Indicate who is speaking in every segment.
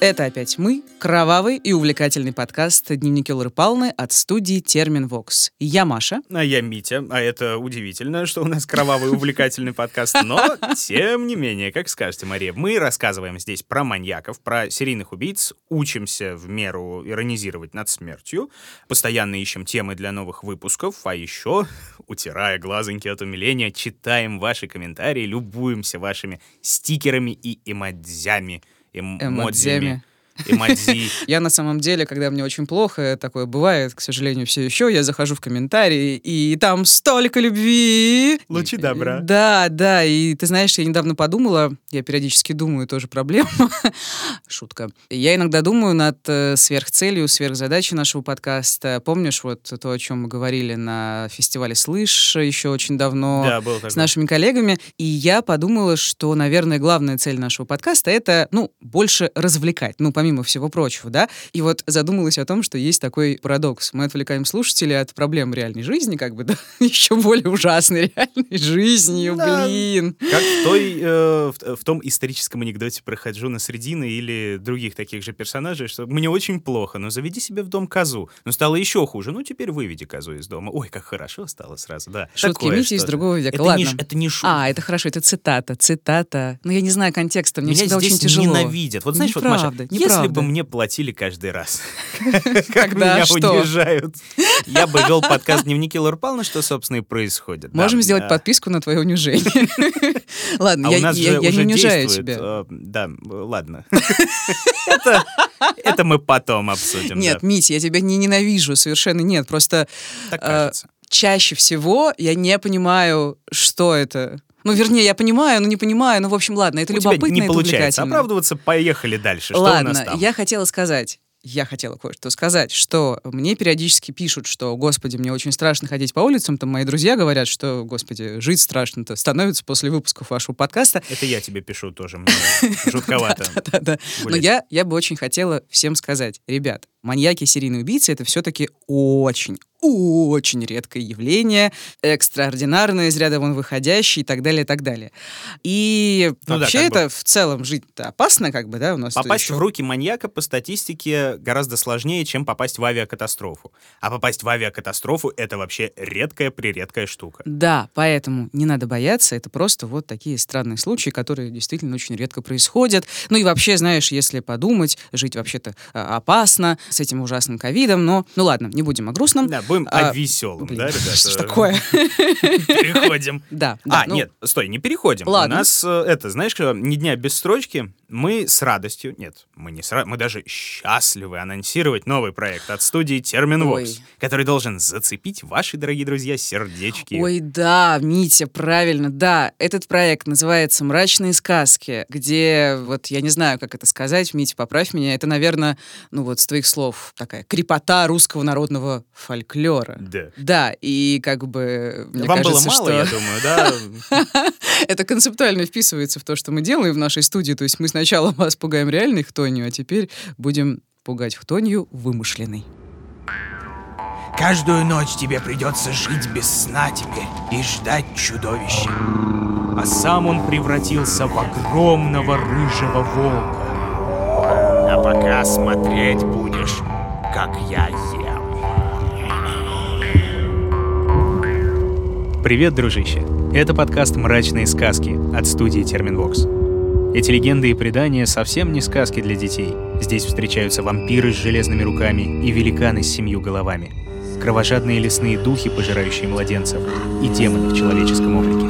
Speaker 1: Это опять мы, кровавый и увлекательный подкаст «Дневники Лоры Палны» от студии «Термин Вокс». Я Маша.
Speaker 2: А я Митя. А это удивительно, что у нас кровавый и увлекательный подкаст. Но, тем не менее, как скажете, Мария, мы рассказываем здесь про маньяков, про серийных убийц, учимся в меру иронизировать над смертью, постоянно ищем темы для новых выпусков, а еще, утирая глазоньки от умиления, читаем ваши комментарии, любуемся вашими стикерами и эмодзями эмодзями. Эмодзи.
Speaker 1: Я на самом деле, когда мне очень плохо, такое бывает, к сожалению, все еще, я захожу в комментарии, и там столько любви.
Speaker 2: Лучи добра.
Speaker 1: Да, да, и ты знаешь, я недавно подумала, я периодически думаю, тоже проблема, шутка. Я иногда думаю над э, сверхцелью, сверхзадачей нашего подкаста. Помнишь вот то, о чем мы говорили на фестивале «Слышь» еще очень давно
Speaker 2: Да, был такой.
Speaker 1: с нашими коллегами, и я подумала, что, наверное, главная цель нашего подкаста — это, ну, больше развлекать, ну, помимо всего прочего, да, и вот задумалась о том, что есть такой парадокс. Мы отвлекаем слушателей от проблем реальной жизни, как бы, да, еще более ужасной реальной жизнью,
Speaker 2: Да.
Speaker 1: блин.
Speaker 2: Как в, той, э, в, в том историческом анекдоте про Хаджуна Средина или других таких же персонажей, что мне очень плохо, но заведи себе в дом козу. Но стало еще хуже, ну теперь выведи козу из дома. Ой, как хорошо стало сразу, да.
Speaker 1: Шутки Мити из другого века.
Speaker 2: Это
Speaker 1: Ладно.
Speaker 2: не, это не шутка.
Speaker 1: А, это хорошо, это цитата, цитата. Ну, я не знаю контекста, мне
Speaker 2: Меня
Speaker 1: всегда
Speaker 2: здесь
Speaker 1: очень тяжело.
Speaker 2: ненавидят. Вот знаешь, вот, Маша,
Speaker 1: Неправда,
Speaker 2: если
Speaker 1: неправда.
Speaker 2: бы мне платили каждый раз, как меня унижают, я бы вел подкаст «Дневники Лор Палны», что, собственно, и происходит.
Speaker 1: Можем сделать подписку на твое унижение. Ладно,
Speaker 2: А
Speaker 1: я не унижаю тебя.
Speaker 2: э, Да, ладно. Это мы потом обсудим.
Speaker 1: Нет. Митя, я тебя не ненавижу, совершенно нет. Просто э, чаще всего я не понимаю, что это. Ну, вернее, я понимаю, но не понимаю. Ну, в общем, ладно, это
Speaker 2: У тебя
Speaker 1: любопытно,
Speaker 2: не
Speaker 1: это
Speaker 2: получается оправдываться, поехали дальше. Что у нас
Speaker 1: Ладно,
Speaker 2: там?
Speaker 1: я хотела сказать, я хотела кое-что сказать, что мне периодически пишут, что, господи, мне очень страшно ходить по улицам, там мои друзья говорят, что, господи, жить страшно-то становится после выпусков вашего подкаста.
Speaker 2: Это я тебе пишу тоже, жутковато.
Speaker 1: Да-да. Но я бы очень хотела всем сказать, ребят, маньяки, серийные убийцы — это все-таки очень, очень редкое явление, экстраординарное, из ряда вон выходящее и так далее, и так далее. И
Speaker 2: Ну да,
Speaker 1: вообще
Speaker 2: бы.
Speaker 1: это в целом жить-то опасно, как бы, да, у нас
Speaker 2: Попасть
Speaker 1: еще-
Speaker 2: в руки маньяка по статистике гораздо сложнее, чем попасть в авиакатастрофу. А попасть в авиакатастрофу — это вообще редкая-прередкая штука.
Speaker 1: Да, поэтому не надо бояться, это просто вот такие странные случаи, которые действительно очень редко происходят. Ну и вообще, знаешь, если подумать, жить вообще-то а, опасно с этим ужасным ковидом, но, ну ладно, не будем о грустном.
Speaker 2: Да, будем
Speaker 1: А,
Speaker 2: о веселом,
Speaker 1: Блин,
Speaker 2: да, ребята?
Speaker 1: что такое?
Speaker 2: Переходим.
Speaker 1: Да, да,
Speaker 2: А,
Speaker 1: ну,
Speaker 2: нет, стой, не переходим.
Speaker 1: Ладно.
Speaker 2: У нас э, это, знаешь, что, ни дня без строчки. Мы с радостью, нет, мы не с ра- мы даже счастливы анонсировать новый проект от студии Терминвокс, который должен зацепить ваши, дорогие друзья, сердечки.
Speaker 1: Ой, да, Митя, правильно, да. Этот проект называется «Мрачные сказки», где, вот я не знаю, как это сказать, Митя, поправь меня, это, наверное, ну вот с твоих слов, такая крепота русского народного фольклора.
Speaker 2: Да.
Speaker 1: Да, и как бы... Мне
Speaker 2: Вам было
Speaker 1: кажется,
Speaker 2: мало,
Speaker 1: что
Speaker 2: я думаю, да?
Speaker 1: это концептуально вписывается в то, что мы делаем в нашей студии. То есть мы сначала вас пугаем реальной хтонью, а теперь будем пугать хтонью вымышленной.
Speaker 3: Каждую ночь тебе придется жить без сна теперь и ждать чудовища.
Speaker 4: а сам он превратился в огромного рыжего волка.
Speaker 3: А пока смотреть будешь, как я ем.
Speaker 4: Привет, дружище! Это подкаст «Мрачные сказки» от студии Терминвокс. Эти легенды и предания совсем не сказки для детей. Здесь встречаются вампиры с железными руками и великаны с семью головами, кровожадные лесные духи, пожирающие младенцев, и демоны в человеческом облике.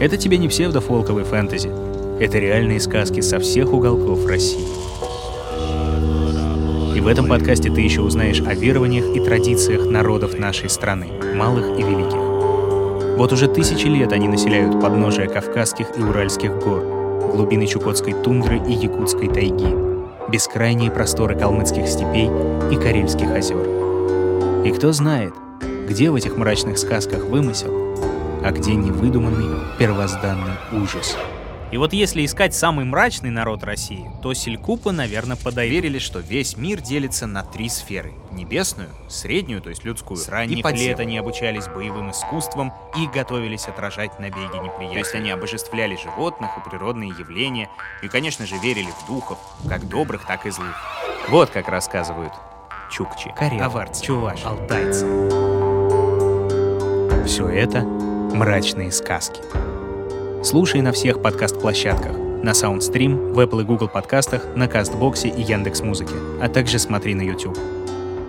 Speaker 4: Это тебе не псевдофолковый фэнтези. Это реальные сказки со всех уголков России. И в этом подкасте ты еще узнаешь о верованиях и традициях народов нашей страны, малых и великих. Вот уже тысячи лет они населяют подножия Кавказских и Уральских гор, глубины Чукотской тундры и Якутской тайги, бескрайние просторы калмыцких степей и Карельских озер. И кто знает, где в этих мрачных сказках вымысел, а где невыдуманный первозданный ужас. И вот если искать самый мрачный народ России, то Селькупы, наверное, подойдут.
Speaker 2: Верили, что весь мир делится на три сферы. Небесную, среднюю, то есть людскую,
Speaker 4: С ранних
Speaker 2: и подземную.
Speaker 4: лет они обучались боевым искусствам и готовились отражать набеги неприятеля.
Speaker 2: То есть они обожествляли животных и природные явления, и, конечно же, верили в духов, как добрых, так и злых.
Speaker 4: Вот как рассказывают чукчи, аварцы,
Speaker 2: чуваши.
Speaker 4: алтайцы. Все это мрачные сказки. Слушай на всех подкаст-площадках, на Soundstream, в Apple и Google подкастах, на Кастбоксе и Яндекс.Музыке, а также смотри на YouTube.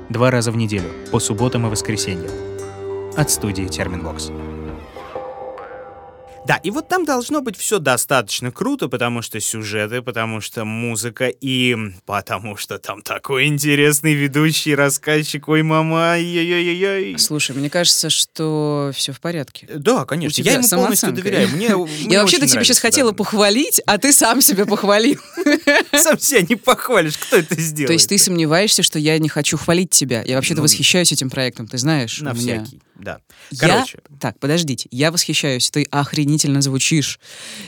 Speaker 4: Два раза в неделю, по субботам и воскресеньям. От студии Терминбокс.
Speaker 2: Да, и вот там должно быть все достаточно круто, потому что сюжеты, потому что музыка и потому что там такой интересный ведущий, рассказчик, ой, мама, ой-ой-ой.
Speaker 1: Слушай, мне кажется, что все в порядке.
Speaker 2: Да, конечно,
Speaker 1: У тебя
Speaker 2: я ему полностью доверяю. Мне, мне
Speaker 1: Я вообще-то тебе сейчас
Speaker 2: нравится,
Speaker 1: хотела
Speaker 2: да.
Speaker 1: похвалить, а ты сам себя похвалил.
Speaker 2: Сам себя не похвалишь, кто это сделает?
Speaker 1: То есть ты сомневаешься, что я не хочу хвалить тебя. Я вообще-то
Speaker 2: Ну,
Speaker 1: восхищаюсь этим проектом, ты знаешь.
Speaker 2: На
Speaker 1: у меня-
Speaker 2: всякий, да.
Speaker 1: Я...
Speaker 2: Короче,
Speaker 1: Так, подождите. Я восхищаюсь. Ты охренительно звучишь.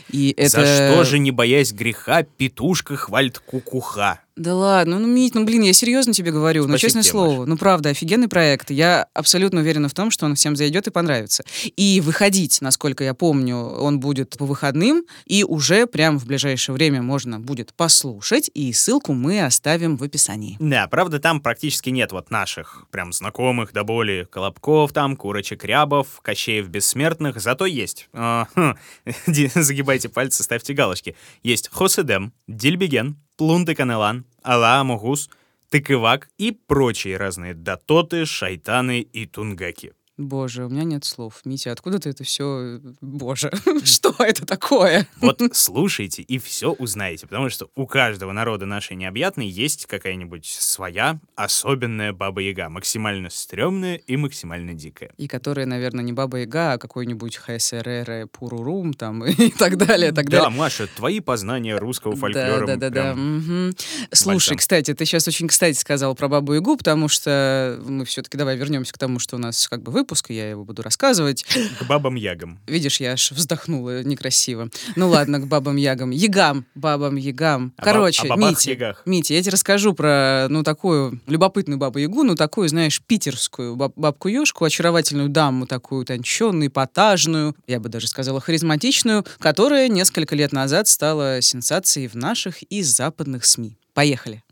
Speaker 1: И это...
Speaker 2: за что же, не боясь греха, петушка хвалит кукуха?
Speaker 1: Да ладно, ну, Мить, ну, блин, я серьезно тебе говорю, ну,
Speaker 2: Спасибо
Speaker 1: честное
Speaker 2: тебе,
Speaker 1: слово, ну, правда, офигенный проект. Я абсолютно уверена в том, что он всем зайдет и понравится. И выходить, насколько я помню, он будет по выходным, и уже прямо в ближайшее время можно будет послушать, и ссылку мы оставим в описании.
Speaker 2: Да, правда, там практически нет вот наших прям знакомых до боли Колобков там, Курочек Рябов, Кощеев Бессмертных, зато есть. а, хм, загибайте пальцы, ставьте галочки. Есть Хоседем, Дильбеген, Плунты Канелан, Алла Амугус, Тыкывак и прочие разные датоты, шайтаны и тунгаки.
Speaker 1: Боже, у меня нет слов. Митя, откуда ты это все... Боже, что это такое?
Speaker 2: Вот слушайте и все узнаете, потому что у каждого народа нашей необъятной есть какая-нибудь своя особенная баба-яга, максимально стрёмная и максимально дикая.
Speaker 1: И которая, наверное, не Баба Яга, а какой-нибудь ХСРР Пурурум там и так далее, так
Speaker 2: Да,
Speaker 1: далее.
Speaker 2: Маша, твои познания русского фольклора.
Speaker 1: Да, да, да, да. Слушай, кстати, ты сейчас очень кстати сказал про Бабу Ягу, потому что мы все-таки давай вернемся к тому, что у нас как бы выпуск, и я его буду рассказывать.
Speaker 2: К бабам-ягам.
Speaker 1: Видишь, я аж вздохнула некрасиво. Ну ладно, к бабам Ягам. Ягам, бабам Ягам.
Speaker 2: О баб-
Speaker 1: Короче,
Speaker 2: о
Speaker 1: Митя. Митя, я тебе расскажу про, ну, такую любопытную бабу Ягу, ну, такую, знаешь, питерскую баб- бабку-ежку, очаровательную даму, такую утонченную, эпатажную, я бы даже сказала, харизматичную, которая несколько лет назад стала сенсацией в наших и западных СМИ. Поехали.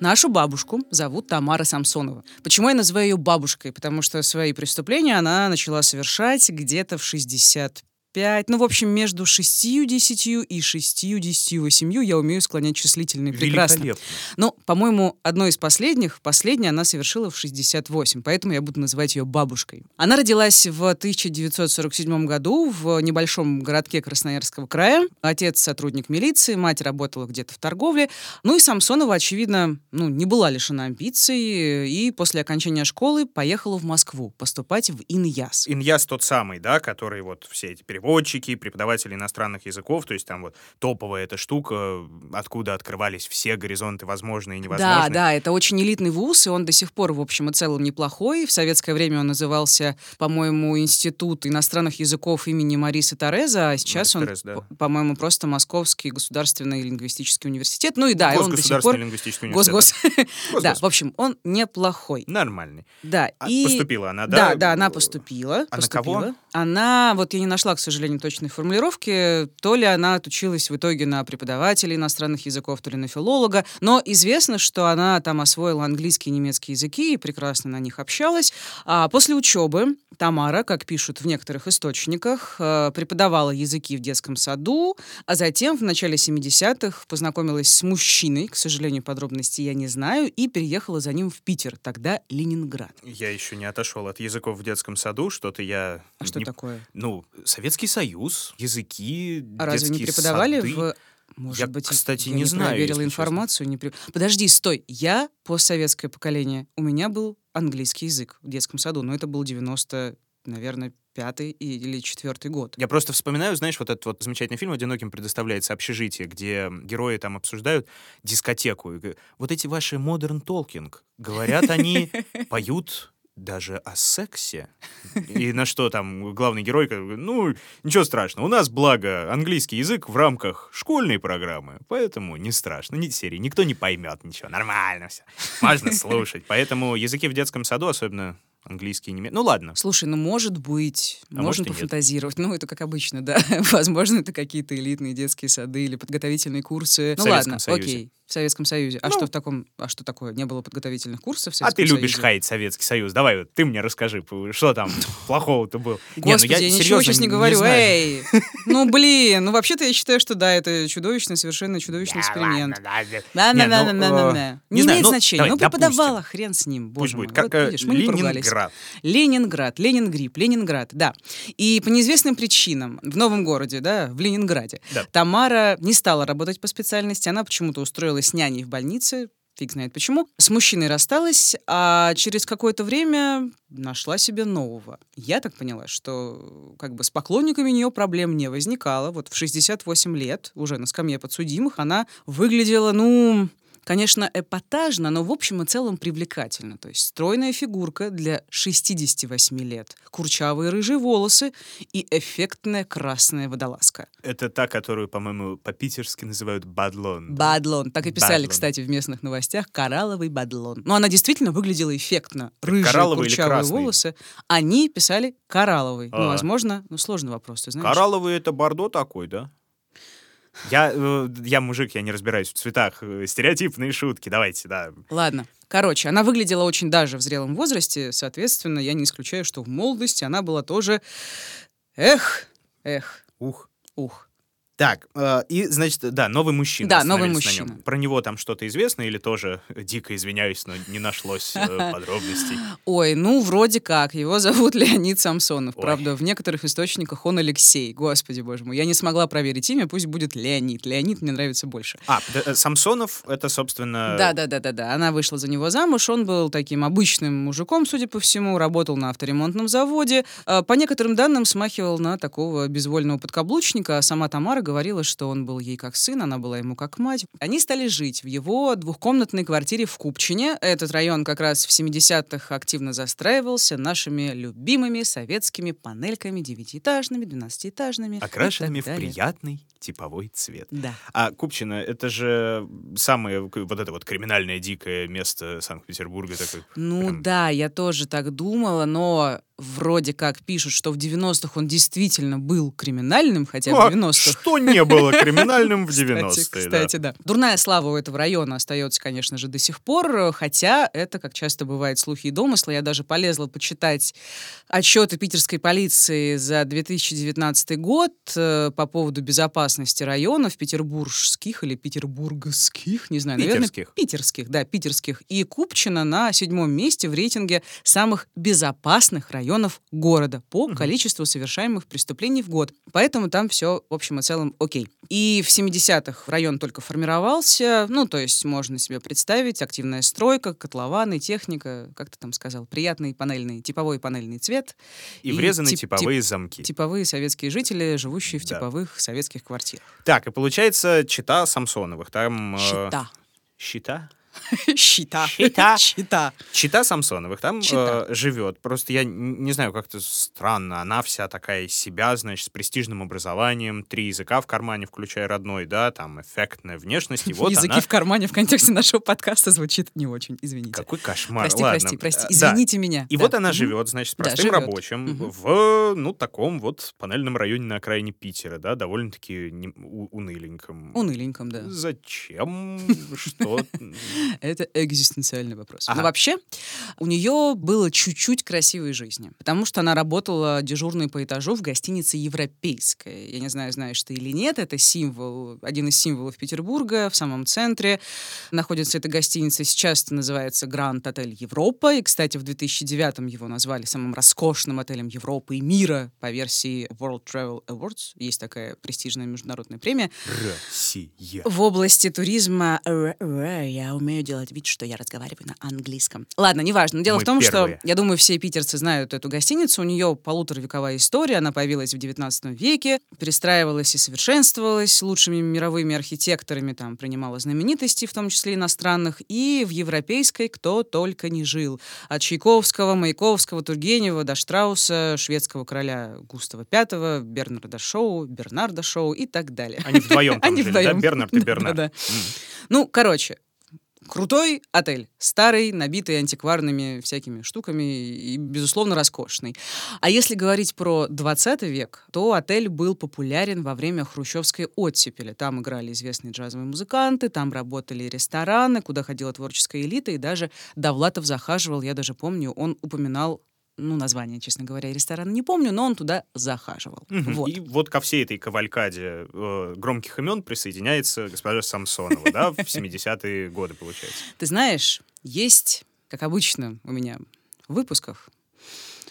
Speaker 1: Нашу бабушку зовут Тамара Самсонова. Почему я называю ее бабушкой? Потому что свои преступления она начала совершать где-то в 65, ну, в общем, между 60 и 68 я умею склонять числительные прекрасно.
Speaker 2: Великолепно.
Speaker 1: Ну, по-моему, одной из последних, последняя она совершила в 68, поэтому я буду называть ее бабушкой. Она родилась в 1947 году в небольшом городке Красноярского края. Отец сотрудник милиции, мать работала где-то в торговле. Ну и Самсонова, очевидно, ну, не была лишена амбиций и после окончания школы поехала в Москву поступать в ИНЯС.
Speaker 2: Иньяс тот самый, да, который вот все эти переводчики, преподаватели иностранных языков, то есть там вот топовая эта штука, откуда открывались все горизонты возможные и
Speaker 1: Да,
Speaker 2: невозможные.
Speaker 1: да, это очень элитный вуз, и он до сих пор, в общем и целом, неплохой. В советское время он назывался, по-моему, Институт иностранных языков имени Марисы Тореза, а сейчас
Speaker 2: Мариса
Speaker 1: он,
Speaker 2: Тереза, да.
Speaker 1: по- по-моему, просто Московский государственный лингвистический университет. Ну и да, он до сих пор...
Speaker 2: лингвистический университет.
Speaker 1: Госгос.
Speaker 2: Госгос.
Speaker 1: Да, в общем, он неплохой.
Speaker 2: Нормальный.
Speaker 1: Да,
Speaker 2: А
Speaker 1: и...
Speaker 2: Поступила она,
Speaker 1: Да,
Speaker 2: да?
Speaker 1: да, она поступила.
Speaker 2: А на кого?
Speaker 1: Она, вот я не нашла, к сожалению, точной формулировки, то ли она отучилась в итоге на преподавателя иностранных языков, то ли на филолога, но известно, что она там освоила английский и немецкий языки и прекрасно на них общалась. А после учебы Тамара, как пишут в некоторых источниках, э, преподавала языки в детском саду, а затем в начале 70-х познакомилась с мужчиной, к сожалению, подробностей я не знаю, и переехала за ним в Питер, тогда Ленинград.
Speaker 2: Я еще не отошел от языков в детском саду, что-то я...
Speaker 1: А что
Speaker 2: не-
Speaker 1: такое?
Speaker 2: Ну, Советский Союз, языки,
Speaker 1: А разве не преподавали
Speaker 2: сады.
Speaker 1: в... Может
Speaker 2: Я,
Speaker 1: быть,
Speaker 2: кстати,
Speaker 1: я
Speaker 2: не знаю,
Speaker 1: проверила информацию. Не при- Подожди, стой. Я постсоветское поколение. У меня был английский язык в детском саду, но это был 90, наверное, пятый или четвертый год.
Speaker 2: Я просто вспоминаю, знаешь, вот этот вот замечательный фильм «Одиноким предоставляется общежитие», где герои там обсуждают дискотеку. Вот эти ваши модерн толкинг, говорят, они поют даже о сексе? И на что там главный герой, ну, ничего страшного, у нас, благо, английский язык в рамках школьной программы, поэтому не страшно, ни серии, никто не поймет ничего, нормально все, можно слушать. Поэтому языки в детском саду, особенно английский, немецкий. Ну ладно.
Speaker 1: Слушай, ну может быть,
Speaker 2: А
Speaker 1: можно
Speaker 2: может и нет.
Speaker 1: пофантазировать. Ну, это как обычно, да. Возможно, это какие-то элитные детские сады или подготовительные курсы.
Speaker 2: В
Speaker 1: ну
Speaker 2: Советском
Speaker 1: ладно,
Speaker 2: Союзе.
Speaker 1: окей. В Советском Союзе. А
Speaker 2: Ну.
Speaker 1: что в таком, а что такое? Не было подготовительных курсов в
Speaker 2: А ты
Speaker 1: Советском
Speaker 2: любишь
Speaker 1: Союзе?
Speaker 2: хаять Советский Союз. Давай, вот ты мне расскажи, что там плохого-то было. Не, ну
Speaker 1: Господи, я, ничего сейчас не говорю.
Speaker 2: знаю.
Speaker 1: Эй! Ну, блин, ну вообще-то я считаю, что да, это чудовищный, совершенно чудовищный эксперимент. Да,
Speaker 2: Не, ну, э, не
Speaker 1: Не имеет
Speaker 2: ну,
Speaker 1: значения. Ну, преподавала, хрен с ним, боже мой.
Speaker 2: Как э,
Speaker 1: не.
Speaker 2: Ленинград.
Speaker 1: Ленинград, Ленингрип, Ленинград, да. И по неизвестным причинам в новом городе, да, в Ленинграде. Тамара не стала работать по специальности, она почему-то устроилась няней в больнице, фиг знает почему. С мужчиной рассталась, а через какое-то время нашла себе нового. Я так поняла, что как бы с поклонниками у нее проблем не возникало. Вот в 68 лет, уже на скамье подсудимых, она выглядела, ну, конечно, эпатажно, но в общем и целом привлекательно. То есть стройная фигурка для 68 лет, курчавые рыжие волосы и эффектная красная водолазка.
Speaker 2: Это та, которую, по-моему, по-питерски называют бадлон.
Speaker 1: Бадлон. Так и писали,
Speaker 2: Бадлон.
Speaker 1: кстати, в местных новостях. Коралловый бадлон. Но она действительно выглядела эффектно. Рыжие
Speaker 2: коралловый
Speaker 1: курчавые волосы. Они писали коралловый. Ну,
Speaker 2: А.
Speaker 1: возможно, ну, сложный вопрос, ты знаешь.
Speaker 2: Коралловый — это бордо такой, да? Я, э, я мужик, я не разбираюсь в цветах. Стереотипные шутки, давайте, да.
Speaker 1: Ладно. Короче, она выглядела очень даже в зрелом возрасте. Соответственно, я не исключаю, что в молодости она была тоже... Эх, эх,
Speaker 2: Ух.
Speaker 1: ух.
Speaker 2: Так, э, и, значит, да, новый мужчина.
Speaker 1: Да, новый мужчина.
Speaker 2: нем. Про него там что-то известно или тоже, э, дико извиняюсь, но не нашлось э, подробностей?
Speaker 1: Ой, ну, вроде как. Его зовут Леонид Самсонов.
Speaker 2: Ой.
Speaker 1: Правда, в некоторых источниках он Алексей. Господи, боже мой. Я не смогла проверить имя, пусть будет Леонид. Леонид мне нравится больше.
Speaker 2: А, э, Самсонов — это, собственно...
Speaker 1: Да, да, да, да, да. Она вышла за него замуж. Он был таким обычным мужиком, судя по всему, работал на авторемонтном заводе. По некоторым данным, смахивал на такого безвольного подкаблучника. А сама Тамара говорила, что он был ей как сын, она была ему как мать. Они стали жить в его двухкомнатной квартире в Купчине. Этот район как раз в 70-х активно застраивался нашими любимыми советскими панельками девятиэтажными, двенадцатиэтажными.
Speaker 2: Окрашенными в приятный типовой цвет.
Speaker 1: Да.
Speaker 2: А Купчино — это же самое вот это вот криминальное дикое место Санкт-Петербурга. Такой,
Speaker 1: Ну
Speaker 2: прям-
Speaker 1: да, я тоже так думала, но вроде как пишут, что в 90-х он действительно был криминальным, хотя
Speaker 2: А,
Speaker 1: в 90-х...
Speaker 2: Что не было криминальным в
Speaker 1: Кстати,
Speaker 2: 90-е, да.
Speaker 1: кстати, да. Дурная слава у этого района остается, конечно же, до сих пор, хотя это, как часто бывает, слухи и домыслы. Я даже полезла почитать отчеты питерской полиции за 2019 год э, по поводу безопасности районов петербургских или петербургских, не знаю, наверное,
Speaker 2: Питерских.
Speaker 1: питерских, да, питерских. И Купчино на седьмом месте в рейтинге самых безопасных районов города по количеству совершаемых преступлений в год. Поэтому там все, в общем и целом, окей. И в 70-х район только формировался, ну, то есть можно себе представить, активная стройка, котлованы, техника, как ты там сказал, приятный панельный, типовой панельный цвет.
Speaker 2: И врезаны
Speaker 1: тип-
Speaker 2: типовые замки.
Speaker 1: Типовые советские жители, живущие в
Speaker 2: Да.
Speaker 1: типовых советских квартирах.
Speaker 2: Так, и получается, чита Самсоновых. Там... э,
Speaker 1: Щита.
Speaker 2: Щита?
Speaker 1: Щита.
Speaker 2: Щита.
Speaker 1: Щита.
Speaker 2: Чита Самсоновых там э, живет. Просто я не знаю, как-то странно. Она вся такая из себя, значит, с престижным образованием, три языка в кармане, включая родной, да, там эффектная внешность. И вот
Speaker 1: Языки
Speaker 2: она...
Speaker 1: в кармане в контексте нашего подкаста звучит не очень, извините.
Speaker 2: Какой кошмар.
Speaker 1: Прости,
Speaker 2: Ладно.
Speaker 1: прости, прости.
Speaker 2: Э, да.
Speaker 1: Извините меня.
Speaker 2: И
Speaker 1: Да.
Speaker 2: вот она живет, значит, с
Speaker 1: Да,
Speaker 2: простым
Speaker 1: живет.
Speaker 2: рабочим в, ну, таком вот панельном районе на окраине Питера, да, довольно-таки не- уныленьком.
Speaker 1: Уныленьком, да.
Speaker 2: Зачем? Что?
Speaker 1: Это экзистенциальный вопрос.
Speaker 2: Ага.
Speaker 1: Но вообще у нее было чуть-чуть красивой жизни, потому что она работала дежурной по этажу в гостинице «Европейская». Я не знаю, знаешь ты или нет, это символ, один из символов Петербурга, в самом центре находится эта гостиница. Сейчас это называется Гранд Отель Европа. И, кстати, в 2009 его назвали самым роскошным отелем Европы и мира по версии World Travel Awards. Есть такая престижная международная премия.
Speaker 2: События.
Speaker 1: В области туризма я умею делать вид, что я разговариваю на английском. Ладно, неважно. Но дело
Speaker 2: Мы
Speaker 1: в том,
Speaker 2: первые.
Speaker 1: что, я думаю, все питерцы знают эту гостиницу. У нее полуторавековая история. Она появилась в 19 веке, перестраивалась и совершенствовалась лучшими мировыми архитекторами. Там принимала знаменитости, в том числе иностранных. И в европейской кто только не жил. От Чайковского, Маяковского, Тургенева до Штрауса, шведского короля Густава V, Бернарда Шоу, Бернарда Шоу и так далее.
Speaker 2: Они вдвоем там
Speaker 1: Они
Speaker 2: жили, да?
Speaker 1: вдвоем.
Speaker 2: Бернард и
Speaker 1: Да,
Speaker 2: Бернард.
Speaker 1: да.
Speaker 2: М.
Speaker 1: Ну, короче, крутой отель. Старый, набитый антикварными всякими штуками и, безусловно, роскошный. А если говорить про 20 век, то отель был популярен во время хрущевской оттепели. Там играли известные джазовые музыканты, там работали рестораны, куда ходила творческая элита, и даже Довлатов захаживал, я даже помню, он упоминал ну, название, честно говоря, ресторана не помню, но он туда захаживал.
Speaker 2: Мгм.
Speaker 1: Вот.
Speaker 2: И вот ко всей этой кавалькаде э, громких имен присоединяется госпожа Самсонова, да, в 70-е годы, получается.
Speaker 1: Ты знаешь, есть, как обычно у меня в выпусках,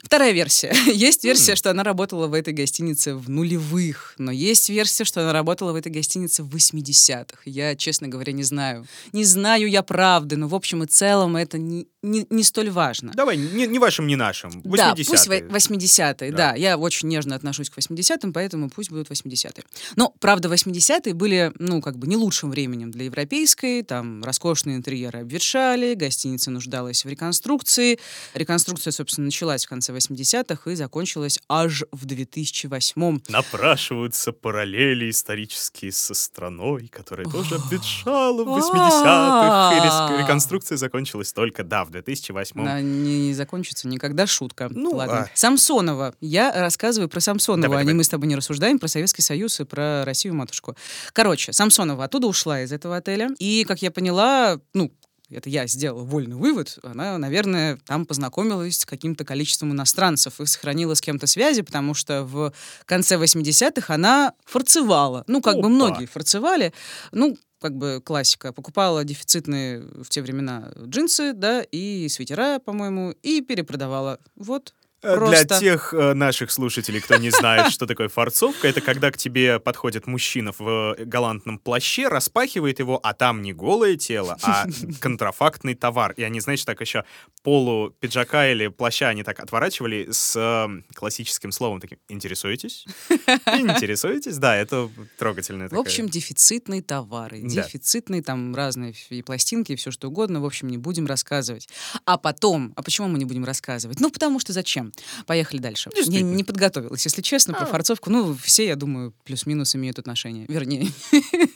Speaker 1: вторая версия. Есть версия,
Speaker 2: М.
Speaker 1: что она работала в этой гостинице в нулевых, но есть версия, что она работала в этой гостинице в 80-х. Я, честно говоря, не знаю. Не знаю я правды, но в общем и целом это не, не, не столь важно.
Speaker 2: Давай, не, не вашим, не нашим. 80-е.
Speaker 1: Да, пусть во- 80-е,
Speaker 2: Да.
Speaker 1: да. Я очень нежно отношусь к 80-м, поэтому пусть будут 80-е. Но, правда, 80-е были, ну, как бы не лучшим временем для европейской. Там роскошные интерьеры обветшали, гостиница нуждалась в реконструкции. Реконструкция, собственно, началась в конце 80-х и закончилась аж в 2008-м.
Speaker 2: Напрашиваются параллели исторические со страной, которая тоже обветшала в
Speaker 1: А.
Speaker 2: 80-х. И рес- реконструкция закончилась только, да, в 2008
Speaker 1: Она не закончится никогда, шутка.
Speaker 2: Ну,
Speaker 1: Ладно.
Speaker 2: а.
Speaker 1: Самсонова. Я рассказываю про Самсонова, а не мы с тобой не рассуждаем про Советский Союз и про Россию-матушку. Короче, Самсонова оттуда ушла из этого отеля. И, как я поняла, ну, это я сделала вольный вывод, она, наверное, там познакомилась с каким-то количеством иностранцев и сохранила с кем-то связи, потому что в конце 80-х она форцевала. Ну, как бы
Speaker 2: Опа.
Speaker 1: многие форцевали. Ну, как бы классика. Покупала дефицитные в те времена джинсы, да, и свитера, по-моему, и перепродавала. Вот. Просто.
Speaker 2: Для тех э, наших слушателей, кто не знает, что такое форцовка, это когда к тебе подходит мужчина в э, галантном плаще, распахивает его, а там не голое тело, а контрафактный товар. И они, знаешь, так еще полу пиджака или плаща они так отворачивали с э, классическим словом таким «интересуетесь?» «Интересуетесь?» Да, это трогательная
Speaker 1: В общем, дефицитные товары, дефицитные там разные и пластинки, и все что угодно. В общем, не будем рассказывать. А потом, а почему мы не будем рассказывать? Ну, потому что зачем? Поехали дальше. Я
Speaker 2: Действительно.
Speaker 1: не подготовилась, если честно, про
Speaker 2: А.
Speaker 1: форцовку. Ну, все, я думаю, плюс-минус имеют отношение. Вернее,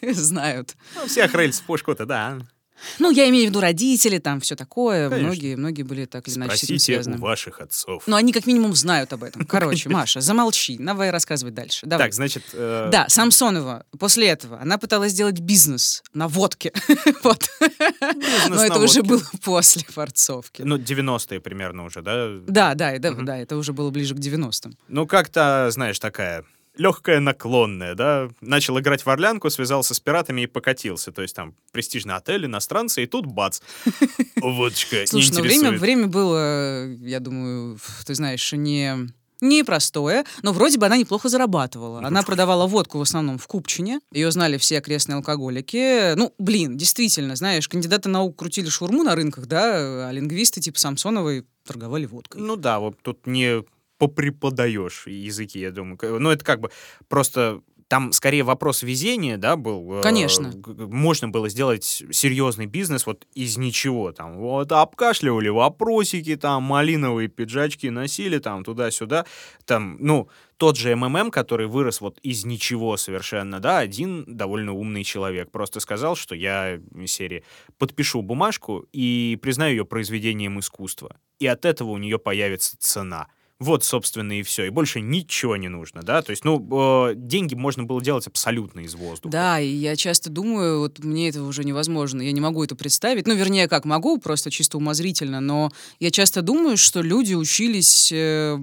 Speaker 1: знают.
Speaker 2: Ну, всех рельс в пушку-то, да.
Speaker 1: Ну, я имею в виду родители, там все такое.
Speaker 2: Конечно.
Speaker 1: Многие, многие были так или иначе с этим
Speaker 2: Спросите
Speaker 1: связаны.
Speaker 2: у ваших отцов.
Speaker 1: Но они как минимум знают об этом. Короче, Маша, замолчи. Давай рассказывать дальше. Давай.
Speaker 2: Так, значит... э,
Speaker 1: Да, Самсонова после этого, она пыталась сделать бизнес на водке. Вот. Но
Speaker 2: на
Speaker 1: это уже
Speaker 2: водке.
Speaker 1: было после форцовки.
Speaker 2: Ну, 90-е примерно уже, да?
Speaker 1: Да, да, да, да, это уже было ближе к 90-м.
Speaker 2: Ну, как-то, знаешь, такая легкая наклонная, да? Начал играть в Орлянку, связался с пиратами и покатился. То есть там престижный отель, иностранцы, и тут бац. Водочка,
Speaker 1: Слушай, ну время, время было, я думаю, ты знаешь, не непростое, но вроде бы она неплохо зарабатывала. Она продавала водку в основном в Купчине. Ее знали все окрестные алкоголики. Ну, блин, действительно, знаешь, кандидаты наук крутили шурму на рынках, да, а лингвисты типа Самсоновой торговали водкой.
Speaker 2: Ну да, вот тут не попреподаешь языки, я думаю. Ну, это как бы просто... Там скорее вопрос везения, да, был. э,
Speaker 1: Конечно.
Speaker 2: Можно было сделать серьезный бизнес вот из ничего. Там вот обкашливали вопросики, там малиновые пиджачки носили, там туда-сюда. Там, ну, тот же МММ, который вырос вот из ничего совершенно, да, один довольно умный человек просто сказал, что я серии подпишу бумажку и признаю ее произведением искусства. И от этого у нее появится цена. Вот, собственно, и все. И больше ничего не нужно, да? То есть, ну, э, деньги можно было делать абсолютно из воздуха.
Speaker 1: Да, и я часто думаю, вот мне это уже невозможно, я не могу это представить. Ну, вернее, как могу, просто чисто умозрительно, но я часто думаю, что люди учились э,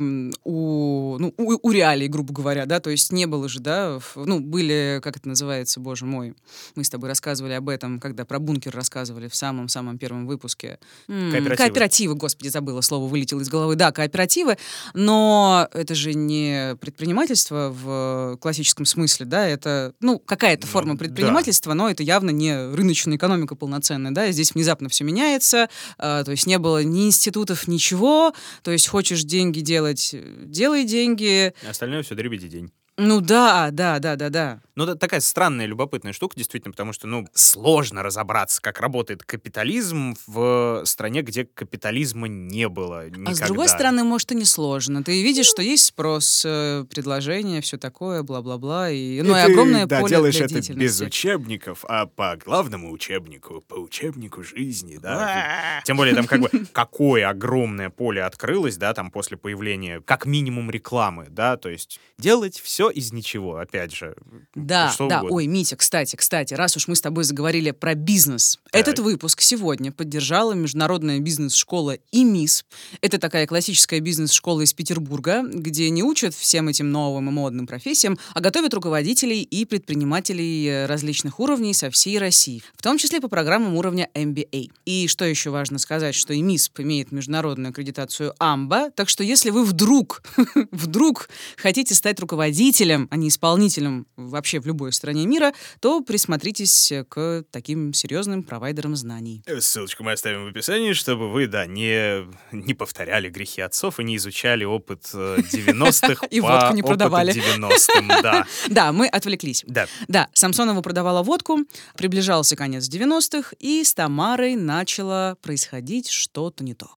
Speaker 1: у, ну, у, у реалий, грубо говоря, да, то есть не было же, да, в- ну, были, как это называется, боже мой, мы с тобой рассказывали об этом, когда про бункер рассказывали в самом-самом первом выпуске. М,
Speaker 2: Кооперативы.
Speaker 1: Кооперативы, господи, забыла, слово вылетело из головы. Да, кооперативы. Но это же не предпринимательство в классическом смысле, да, это, ну, какая-то
Speaker 2: Ну,
Speaker 1: форма предпринимательства, но это явно не рыночная экономика полноценная, да, здесь внезапно все меняется, а, то есть не было ни институтов, ничего, то есть хочешь деньги делать, э, делай деньги,
Speaker 2: Остальное все дребеди день.
Speaker 1: Ну да, да, да, да, да.
Speaker 2: Ну, это такая странная, любопытная штука, действительно, потому что, ну, сложно разобраться, как работает капитализм в стране, где капитализма не было никогда.
Speaker 1: А с другой стороны, может, и не сложно. Ты видишь, что есть спрос, э, предложение, все такое, бла-бла-бла, и, ну, и, огромное
Speaker 3: да,
Speaker 1: поле
Speaker 3: делаешь
Speaker 1: для
Speaker 3: это без учебников, а по главному учебнику, по учебнику жизни, да.
Speaker 2: Тем более там как бы какое огромное поле открылось, да, там после появления как минимум рекламы, да, то есть делать все из ничего, опять же.
Speaker 1: Да,
Speaker 2: что
Speaker 1: да.
Speaker 2: угодно.
Speaker 1: Ой, Митя, кстати, кстати, раз уж мы с тобой заговорили про бизнес,
Speaker 2: Так.
Speaker 1: этот выпуск сегодня поддержала международная бизнес-школа ИМИС. Это такая классическая бизнес-школа из Петербурга, где не учат всем этим новым и модным профессиям, а готовят руководителей и предпринимателей э, различных уровней со всей России, в том числе по программам уровня MBA. И что еще важно сказать, что ИМИСП имеет международную аккредитацию АМБА, так что если вы вдруг, вдруг хотите стать руководителем, а не исполнителем вообще в любой стране мира, то присмотритесь к таким серьезным провайдерам знаний.
Speaker 2: Э, Ссылочку мы оставим в описании, чтобы вы, да, не, не повторяли грехи отцов и не изучали опыт э, 90-х
Speaker 1: И
Speaker 2: по
Speaker 1: водку не продавали.
Speaker 2: 90-м, да.
Speaker 1: Да, мы отвлеклись.
Speaker 2: Да.
Speaker 1: Да, Самсонова продавала водку, приближался конец 90-х, и с Тамарой начало происходить что-то не то.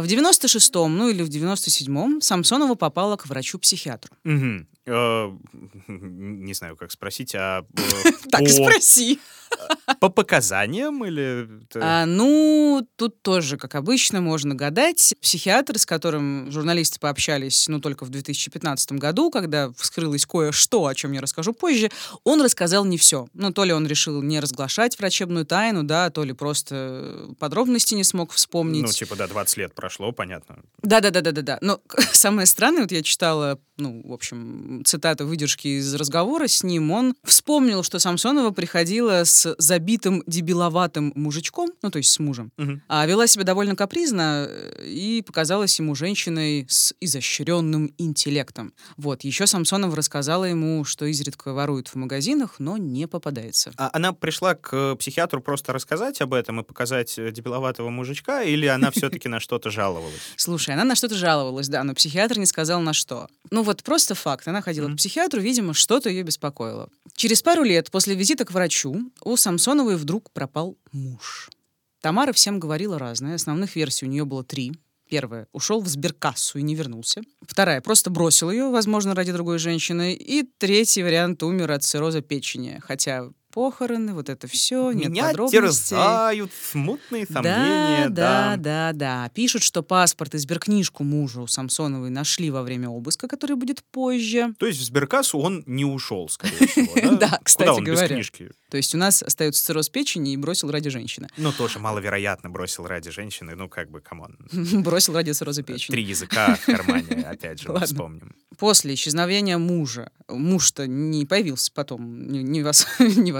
Speaker 1: В 96-м, ну или в 97-м Самсонова попала к врачу-психиатру.
Speaker 2: Мгм. Э, Не знаю, как спросить, а э,
Speaker 1: Так и спроси.
Speaker 2: по показаниям или...
Speaker 1: А, ну, тут тоже, как обычно, можно гадать. Психиатр, с которым журналисты пообщались, ну, только в 2015 году, когда вскрылось кое-что, о чем я расскажу позже, он рассказал не все. Ну, то ли он решил не разглашать врачебную тайну, да, то ли просто подробности не смог вспомнить.
Speaker 2: Ну, типа, да, 20 лет прошло, понятно.
Speaker 1: Да-да-да-да-да. Но самое странное, вот я читала, ну, в общем, цитаты, выдержки из разговора с ним. Он вспомнил, что Самсонова приходила с забитым дебиловатым мужичком, ну, то есть с мужем,
Speaker 2: Мгм.
Speaker 1: а вела себя довольно капризно и показалась ему женщиной с изощренным интеллектом. Вот, еще Самсонова рассказала ему, что изредка ворует в магазинах, но не попадается.
Speaker 2: А она пришла к психиатру просто рассказать об этом и показать э, дебиловатого мужичка, или она все-таки на что-то жаловалась?
Speaker 1: Слушай, она на что-то жаловалась, да, но психиатр не сказал на что. Ну вот просто факт. Она ходила
Speaker 2: Мгм.
Speaker 1: к психиатру, видимо, что-то ее беспокоило. Через пару лет после визита к врачу у Самсоновой вдруг пропал муж. Тамара всем говорила разное. Основных версий у нее было три. Первая — ушел в сберкассу и не вернулся. Вторая — просто бросил ее, возможно, ради другой женщины. И третий вариант — умер от цирроза печени. Хотя похороны, вот это все, нет
Speaker 2: Меня
Speaker 1: подробностей.
Speaker 2: терзают смутные сомнения,
Speaker 1: да,
Speaker 2: да.
Speaker 1: да, да. Пишут, что паспорт и сберкнижку мужу Самсоновой нашли во время обыска, который будет позже.
Speaker 2: То есть в сберкассу он не ушел, скорее всего, да?
Speaker 1: Кстати говоря. То есть у нас остается цирроз печени и бросил ради женщины.
Speaker 2: Ну, тоже маловероятно бросил ради женщины. Ну, как бы, come on.
Speaker 1: Бросил ради цирроза печени.
Speaker 2: Три языка в кармане, опять же, вспомним.
Speaker 1: После исчезновения мужа, муж-то не появился потом, не, не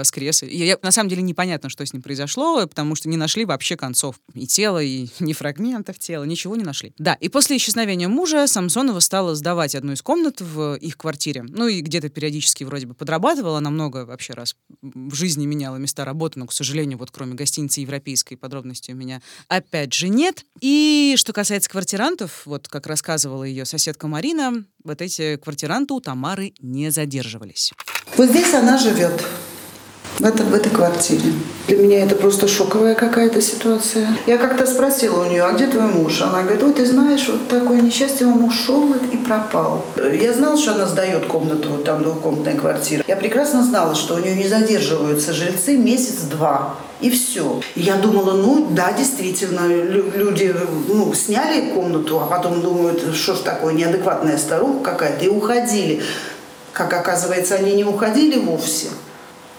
Speaker 1: воскрес. И я- на самом деле непонятно, что с ним произошло, потому что не нашли вообще концов и тела, и ни фрагментов тела, ничего не нашли. Да, и после исчезновения мужа Самсонова стала сдавать одну из комнат в их квартире. Ну и где-то периодически вроде бы подрабатывала, она много вообще раз в жизни меняла места работы, но, к сожалению, вот кроме гостиницы европейской подробностей у меня опять же нет. И что касается квартирантов, вот как рассказывала ее соседка Марина, вот эти квартиранты у Тамары не задерживались.
Speaker 5: Вот здесь она живет, в, это- в этой квартире. Для меня это просто шоковая какая-то ситуация. Я как-то спросила у нее, а где твой муж? Она говорит, ой, ты знаешь, вот такое несчастье, он ушел и пропал. Я знала, что она сдает комнату, вот там двухкомнатная квартира. Я прекрасно знала, что у нее не задерживаются жильцы месяц-два. И все. Я думала, ну да, действительно, лю- люди ну, сняли комнату, а потом думают, что ж такое, неадекватная старуха какая-то, и уходили. Как оказывается, они не уходили вовсе.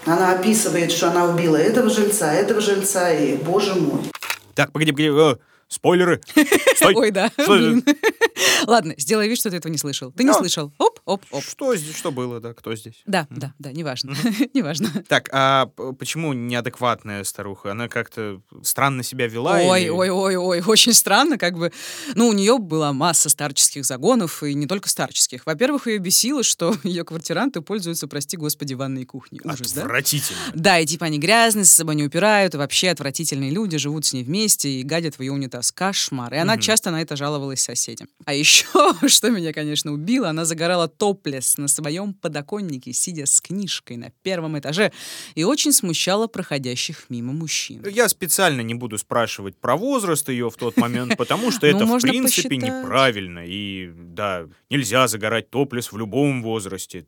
Speaker 5: Она описывает, что она убила этого жильца, этого жильца, и, боже мой.
Speaker 2: Так, погоди, погоди. э, Спойлеры. Стой.
Speaker 1: Ой, да. Блин. Ладно, сделай вид, что ты этого не слышал. Ты не
Speaker 2: Да.
Speaker 1: слышал. Оп, оп, оп.
Speaker 2: Что здесь, что было, да, кто здесь?
Speaker 1: Да, да, да, неважно. Неважно.
Speaker 2: Так, а почему неадекватная старуха? Она как-то странно себя вела?
Speaker 1: Ой, ой, ой, ой, очень странно, как бы. Ну, у нее была масса старческих загонов, и не только старческих. Во-первых, ее бесило, что ее квартиранты пользуются, прости господи, ванной кухней. Ужас, да?
Speaker 2: Отвратительно.
Speaker 1: Да, и типа они грязные, с собой не упирают, и вообще отвратительные люди живут с ней вместе и гадят в ее унитаз. Кошмар. И она часто на это жаловалась соседям. А еще, что меня, конечно, убило, она загорала топлес на своем подоконнике, сидя с книжкой на первом этаже, и очень смущала проходящих мимо мужчин.
Speaker 2: Я специально не буду спрашивать про возраст ее в тот момент, потому что
Speaker 1: Ну,
Speaker 2: это, в принципе, неправильно. И, да, нельзя загорать топлес в любом возрасте.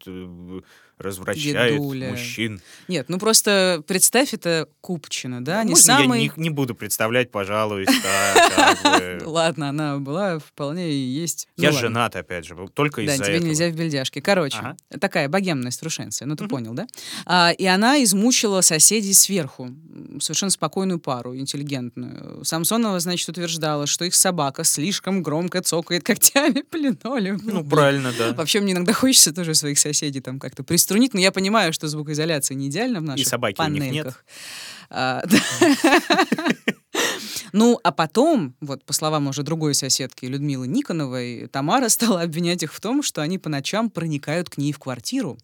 Speaker 2: Развращает
Speaker 1: Дедуля.
Speaker 2: мужчин.
Speaker 1: Нет, ну просто представь, это Купчина, да? не
Speaker 2: Можно
Speaker 1: самый...
Speaker 2: я не, не буду представлять, пожалуй.
Speaker 1: Ладно, она была вполне и есть. Ну
Speaker 2: Я женат, опять же, только
Speaker 1: Да,
Speaker 2: из-за
Speaker 1: тебе
Speaker 2: этого.
Speaker 1: нельзя в бельдяшке. Короче, такая богемная струшенция, ну ты понял, да? А, и она измучила соседей сверху, совершенно спокойную пару, интеллигентную. Самсонова, значит, утверждала, что их собака слишком громко цокает когтями по линолеуму.
Speaker 2: Ну, правильно, да.
Speaker 1: Вообще, мне иногда хочется тоже своих соседей там как-то приструнить, но я понимаю, что звукоизоляция не идеальна в наших
Speaker 2: собаки у них нет?
Speaker 1: панельках. А. Ну, а потом, вот по словам уже другой соседки Людмилы Никоновой, Тамара стала обвинять их в том, что они по ночам проникают к ней в квартиру.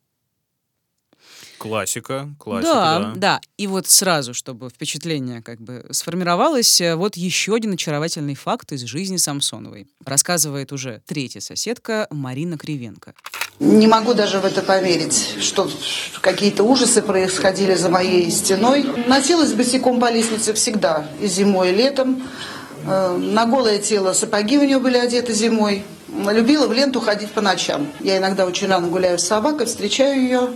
Speaker 2: Классика, классика,
Speaker 1: да,
Speaker 2: да.
Speaker 1: да. И вот сразу, чтобы впечатление как бы сформировалось, э, вот еще один очаровательный факт из жизни Самсоновой. Рассказывает уже третья соседка Марина Кривенко.
Speaker 5: Не могу даже в это поверить, что какие-то ужасы происходили за моей стеной. Носилась босиком по лестнице всегда, и зимой, и летом. Э, На голое тело сапоги у нее были одеты зимой. Любила в ленту ходить по ночам. Я иногда очень рано гуляю с собакой, встречаю ее.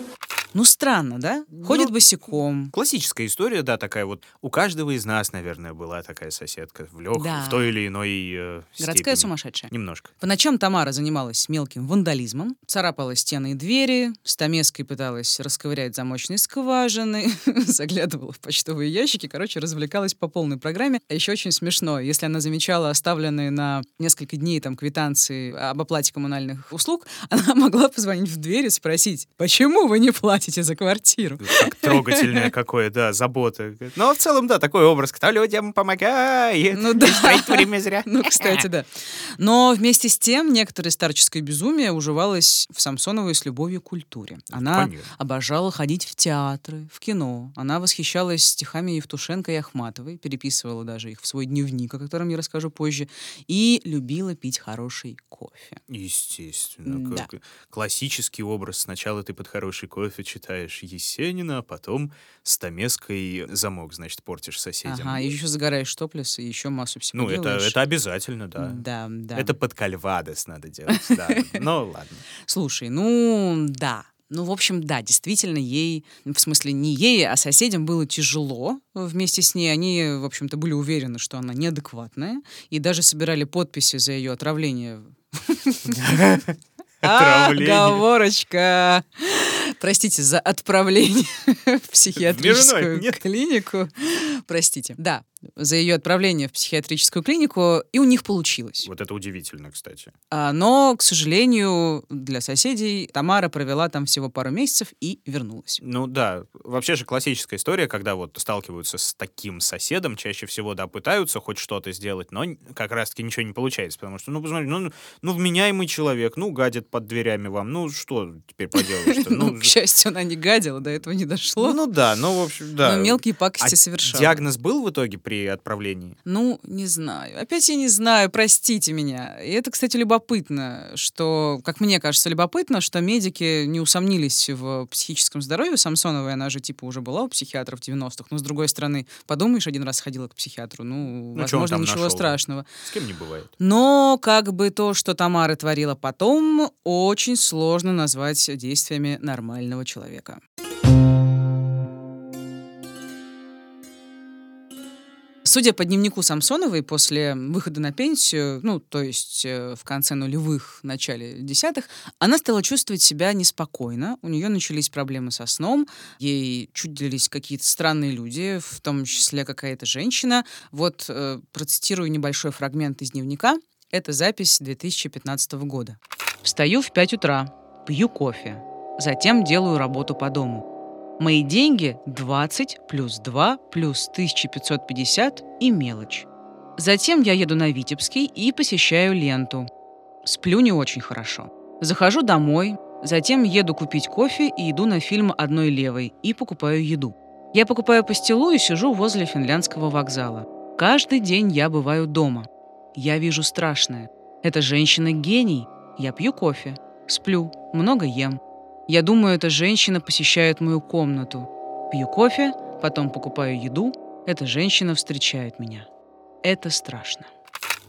Speaker 1: Ну, странно, да? Ходит
Speaker 2: Ну,
Speaker 1: босиком.
Speaker 2: Классическая история, да, такая вот. У каждого из нас, наверное, была такая соседка в лег,
Speaker 1: Да.
Speaker 2: в той или иной э,
Speaker 1: Городская
Speaker 2: степени.
Speaker 1: сумасшедшая.
Speaker 2: Немножко.
Speaker 1: По ночам Тамара занималась мелким вандализмом, царапала стены и двери, стамеской пыталась расковырять замочные скважины, заглядывала в почтовые ящики, короче, развлекалась по полной программе. А еще очень смешно, если она замечала оставленные на несколько дней там квитанции об оплате коммунальных услуг, она могла позвонить в дверь и спросить, почему вы не платите за квартиру?
Speaker 2: Как трогательное какое, да, забота. Но в целом, да, такой образ. Кто людям помогает,
Speaker 1: Ну да.
Speaker 2: тратит время зря.
Speaker 1: Ну, кстати, да. Но вместе с тем некоторое старческое безумие уживалось в Самсоновой с любовью к культуре. Она
Speaker 2: Понятно.
Speaker 1: обожала ходить в театры, в кино. Она восхищалась стихами Евтушенко и Ахматовой, переписывала даже их в свой дневник, о котором я расскажу позже, и любила пить хороший кофе.
Speaker 2: Естественно.
Speaker 1: Да.
Speaker 2: Классический образ. Сначала ты под хороший кофе читаешь Есенина, а потом стамеской замок, значит, портишь соседям.
Speaker 1: Ага, и еще загораешь топлес, и еще массу всего
Speaker 2: Ну, это,
Speaker 1: делаешь.
Speaker 2: это обязательно, да.
Speaker 1: Да, да.
Speaker 2: Это под кальвадос надо делать, да. Ну, ладно.
Speaker 1: Слушай, ну да. Ну, в общем, да, действительно, ей, в смысле, не ей, а соседям было тяжело вместе с ней. Они, в общем-то, были уверены, что она неадекватная, и даже собирали подписи за ее отравление.
Speaker 2: Отравление.
Speaker 1: Оговорочка. Простите, за отправление в психиатрическую клинику. Простите. Да, за ее отправление в психиатрическую клинику, и у них получилось.
Speaker 2: Вот это удивительно, кстати.
Speaker 1: А, Но, к сожалению, для соседей Тамара провела там всего пару месяцев и вернулась.
Speaker 2: Ну да, вообще же классическая история, когда вот сталкиваются с таким соседом, чаще всего, да, пытаются хоть что-то сделать, но как раз-таки ничего не получается, потому что, ну, посмотри, ну, ну, вменяемый человек, ну, гадит под дверями вам, ну, что теперь поделаешь-то?
Speaker 1: Ну,
Speaker 2: Ну,
Speaker 1: к счастью, она не гадила, до этого не дошло.
Speaker 2: ну да, ну, в общем, да.
Speaker 1: Но мелкие пакости
Speaker 2: А
Speaker 1: совершала.
Speaker 2: диагноз был в итоге при отправлении?
Speaker 1: Ну, не знаю. Опять я не знаю, простите меня. И это, кстати, любопытно, что, как мне кажется, любопытно, что медики не усомнились в психическом здоровье Самсоновой. Она же, типа, уже была у психиатров в 90-х. Но, с другой стороны, подумаешь, один раз ходила к психиатру. Ну,
Speaker 2: Ну,
Speaker 1: возможно, ничего
Speaker 2: нашёл?
Speaker 1: страшного.
Speaker 2: С кем не бывает.
Speaker 1: Но как бы то, что Тамара творила потом, очень сложно назвать действиями нормального человека. Судя по дневнику Самсоновой, после выхода на пенсию, ну, то есть э, в конце нулевых, начале десятых, она стала чувствовать себя неспокойно. У нее начались проблемы со сном, ей чудились какие-то странные люди, в том числе какая-то женщина. Вот э, процитирую небольшой фрагмент из дневника. Это запись 2015 года. Встаю в 5 утра, пью кофе, затем делаю работу по дому. Мои деньги 20 плюс 2 плюс 1550 и мелочь. Затем я еду на Витебский и посещаю ленту. Сплю не очень хорошо. Захожу домой, затем еду купить кофе и иду на фильм «Одной левой» и покупаю еду. Я покупаю пастилу и сижу возле финляндского вокзала. Каждый день я бываю дома. Я вижу страшное. Эта женщина гений. Я пью кофе, сплю, много ем. Я думаю, эта женщина посещает мою комнату. Пью кофе, потом покупаю еду. Эта женщина встречает меня. Это страшно.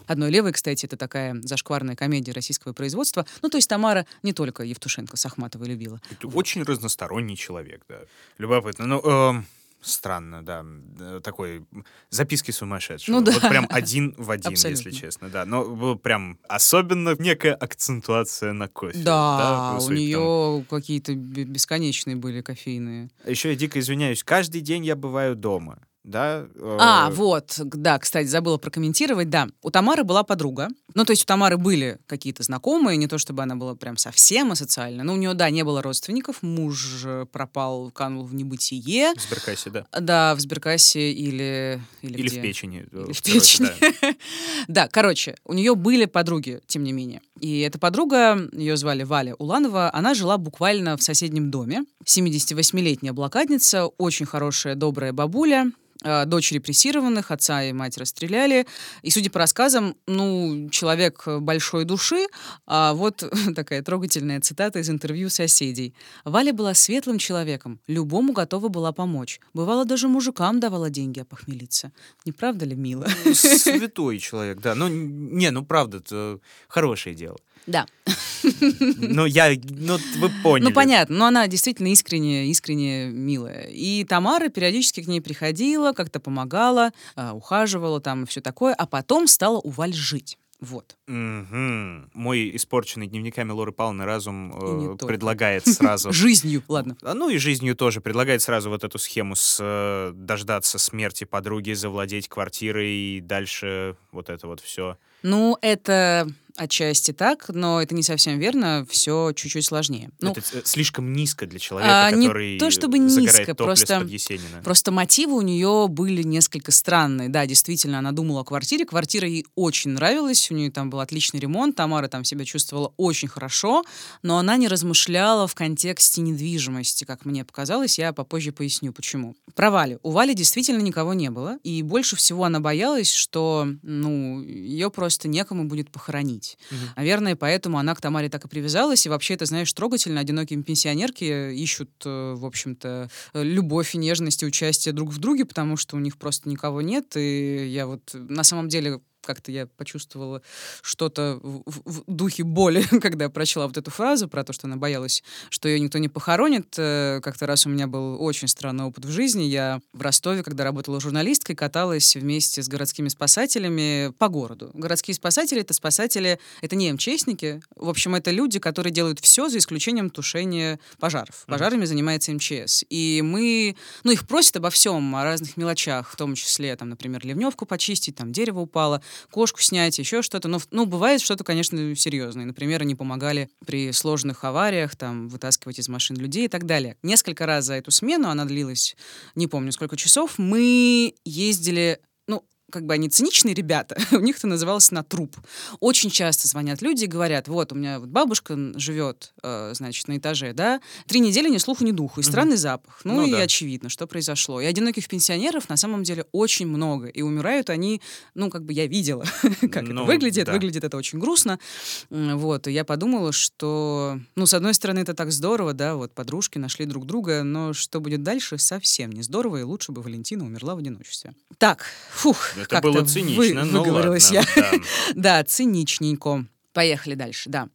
Speaker 1: «Одной левой», кстати, это такая зашкварная комедия российского производства. Ну, то есть Тамара не только Евтушенко с Ахматовой любила.
Speaker 2: Это очень разносторонний человек, да. Любопытно. Ну, эм, странно, да. Такой записки сумасшедшего.
Speaker 1: Ну да.
Speaker 2: Вот прям один в один,
Speaker 1: Абсолютно.
Speaker 2: если честно, да. Но было прям особенно некая акцентуация на кофе.
Speaker 1: Да, у
Speaker 2: в том.
Speaker 1: нее какие-то бе- бесконечные были кофейные.
Speaker 2: Еще я дико извиняюсь, каждый день я бываю дома, да? э,
Speaker 1: А, вот, да, кстати, забыла прокомментировать, да. У Тамары была подруга. Ну, то есть у Тамары были какие-то знакомые, не то чтобы она была прям совсем асоциальна, но у нее, да, не было родственников, муж э, пропал, канул в небытие.
Speaker 2: В Сберкассе, да.
Speaker 1: Да, в Сберкассе или... Или,
Speaker 2: Или
Speaker 1: где?
Speaker 2: в печени. э,
Speaker 1: Или в печени.
Speaker 2: да.
Speaker 1: Да, короче, у нее были подруги, тем не менее. И эта подруга, ее звали Валя Уланова, она жила буквально в соседнем доме. 78-летняя блокадница, очень хорошая, добрая бабуля, дочь репрессированных, отца и мать расстреляли. И, судя по рассказам, ну, человек большой души. А вот такая трогательная цитата из интервью соседей. Валя была светлым человеком, любому готова была помочь. Бывало, даже мужикам давала деньги опохмелиться. Не правда ли, мило?
Speaker 2: Ну, Святой человек, да. Ну, не, ну правда, это хорошее дело.
Speaker 1: Да.
Speaker 2: Ну, я, ну, вы поняли.
Speaker 1: Ну, понятно, но она действительно искренне, искренне милая. И Тамара периодически к ней приходила, как-то помогала, а, ухаживала там и все такое, а потом стала у Валь жить. Вот.
Speaker 2: Мгм. Мой испорченный дневниками Лоры Павловны разум э, предлагает сразу...
Speaker 1: Жизнью, ладно.
Speaker 2: А, Ну и жизнью тоже предлагает сразу вот эту схему с э, дождаться смерти подруги, завладеть квартирой и дальше вот это вот все.
Speaker 1: Ну, это отчасти так, но это не совсем верно, все чуть-чуть сложнее. Ну,
Speaker 2: это слишком низко для человека,
Speaker 1: А, не
Speaker 2: который
Speaker 1: то чтобы низко, просто-. Просто мотивы у нее были несколько странные. Да, действительно, она думала о квартире. Квартира ей очень нравилась. У нее там был отличный ремонт. Тамара там себя чувствовала очень хорошо. Но она не размышляла в контексте недвижимости, как мне показалось. Я попозже поясню, почему. Про Валю. У Вали действительно никого не было. И больше всего она боялась, что ну, ее просто некому будет похоронить. Наверное, поэтому она к Тамаре так и привязалась. И вообще, это, знаешь, трогательно. Одинокие пенсионерки ищут, э, в общем-то, э, любовь и нежность и участие друг в друге, потому что у них просто никого нет. И я вот на самом деле как-то я почувствовала что-то в, в- в духе боли, когда я прочла вот эту фразу про то, что она боялась, что ее никто не похоронит. Э, Как-то раз у меня был очень странный опыт в жизни. Я в Ростове, когда работала журналисткой, каталась вместе с городскими спасателями по городу. Городские спасатели — это спасатели, это не МЧСники. В общем, это люди, которые делают все за исключением тушения пожаров. Пожарами занимается МЧС. И мы, ну, их просят обо всем, о разных мелочах, в том числе, там, например, ливневку почистить, там, дерево упало, кошку снять, еще что-то. Но, ну, бывает что-то, конечно, серьезное. Например, они помогали при сложных авариях, там, вытаскивать из машин людей и так далее. Несколько раз за эту смену, она длилась, не помню сколько часов, мы ездили как бы они циничные ребята, у них это называлось на труп. Очень часто звонят люди и говорят, вот, у меня вот бабушка живет, э, значит, на этаже, да, три недели ни слуху, ни духу, и странный запах. Ну,
Speaker 2: Ну
Speaker 1: и
Speaker 2: да.
Speaker 1: очевидно, что произошло. И одиноких пенсионеров на самом деле очень много, и умирают они, ну, как бы я видела, как это
Speaker 2: Ну,
Speaker 1: выглядит,
Speaker 2: да.
Speaker 1: выглядит это очень грустно. Вот, и я подумала, что, ну, с одной стороны, это так здорово, да, вот подружки нашли друг друга, но что будет дальше, совсем не здорово, и лучше бы Валентина умерла в одиночестве. Так, фух,
Speaker 2: Это было
Speaker 1: вы-
Speaker 2: цинично, но
Speaker 1: выговорилась
Speaker 2: ладно.
Speaker 1: я.
Speaker 2: да.
Speaker 1: Да, циничненько. Поехали дальше, да.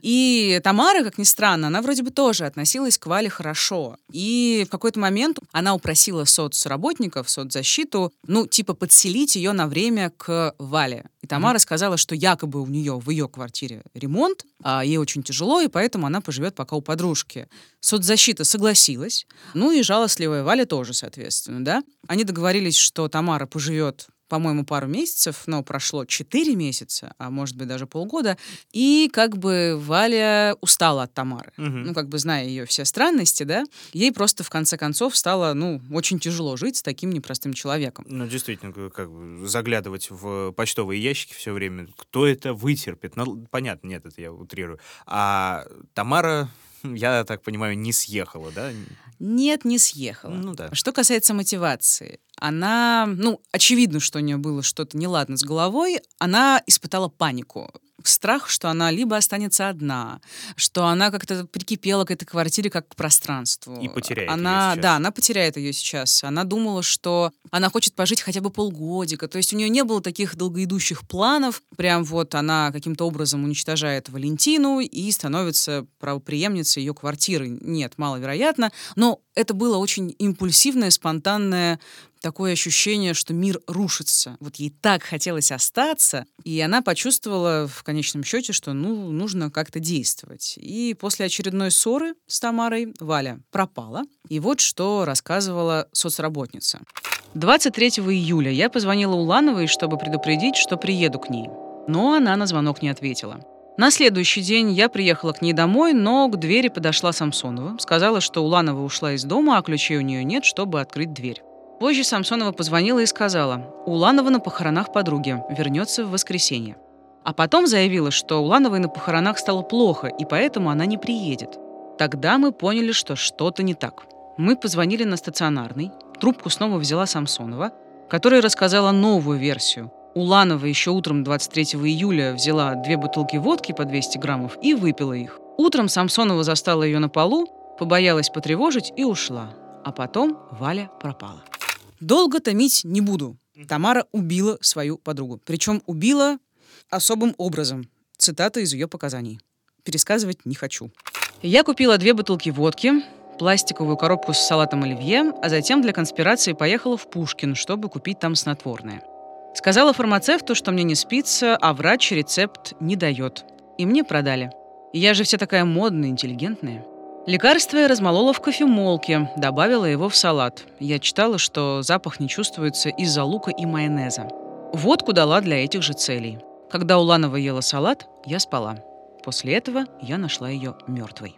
Speaker 1: И Тамара, как ни странно, она вроде бы тоже относилась к Вале хорошо. И в какой-то момент она упросила соцработников, соцзащиту, ну, типа подселить ее на время к Вале. И Тамара сказала, что якобы у нее в ее квартире ремонт, а ей очень тяжело, и поэтому она поживет пока у подружки. Соцзащита согласилась, ну и жалостливая Валя тоже, соответственно, да. Они договорились, что Тамара поживет по-моему, пару месяцев, но прошло 4 месяца, а может быть даже полгода, и как бы Валя устала от Тамары.
Speaker 2: Мгм.
Speaker 1: Ну, как бы зная ее все странности, да, ей просто в конце концов стало, ну, очень тяжело жить с таким непростым человеком.
Speaker 2: Ну, действительно, как- как бы заглядывать в почтовые ящики все время. Кто это вытерпит? Ну, понятно, нет, это я утрирую. А Тамара, я так понимаю, не съехала, да?
Speaker 1: Нет, не съехала.
Speaker 2: Ну да.
Speaker 1: Что касается мотивации, она, ну, очевидно, что у нее было что-то неладно с головой, она испытала панику. Страх, что она либо останется одна, что она как-то прикипела к этой квартире как к пространству.
Speaker 2: И потеряет
Speaker 1: она,
Speaker 2: её сейчас.
Speaker 1: Да, она потеряет ее сейчас. Она думала, что она хочет пожить хотя бы полгодика. То есть у нее не было таких долгоидущих планов. Прям вот она каким-то образом уничтожает Валентину и становится правоприемницей ее квартиры. Нет, маловероятно. Но это было очень импульсивное, спонтанное такое ощущение, что мир рушится. Вот ей так хотелось остаться, и она почувствовала в конечном счете, что ну, нужно как-то действовать. И после очередной ссоры с Тамарой Валя пропала. И вот что рассказывала соцработница. 23 июля я позвонила Улановой, чтобы предупредить, что приеду к ней. Но она на звонок не ответила. На следующий день я приехала к ней домой, но к двери подошла Самсонова. Сказала, что Уланова ушла из дома, а ключей у нее нет, чтобы открыть дверь. Позже Самсонова позвонила и сказала, Уланова на похоронах подруги, вернется в воскресенье. А потом заявила, что Улановой на похоронах стало плохо, и поэтому она не приедет. Тогда мы поняли, что что-то не так. Мы позвонили на стационарный, трубку снова взяла Самсонова, которая рассказала новую версию. Уланова еще утром 23 июля взяла две бутылки водки по 200 граммов и выпила их. Утром Самсонова застала ее на полу, побоялась потревожить и ушла. А потом Валя пропала. Долго томить не буду. Тамара убила свою подругу. Причем убила особым образом. Цитата из ее показаний. Пересказывать не хочу. Я купила две бутылки водки, пластиковую коробку с салатом оливье, а затем для конспирации поехала в Пушкин, чтобы купить там снотворное. Сказала фармацевту, что мне не спится, а врач рецепт не дает. И мне продали. Я же вся такая модная, интеллигентная. Лекарство я размолола в кофемолке, добавила его в салат. Я читала, что запах не чувствуется из-за лука и майонеза. Водку дала для этих же целей. Когда Уланова ела салат, я спала. После этого я нашла ее мертвой.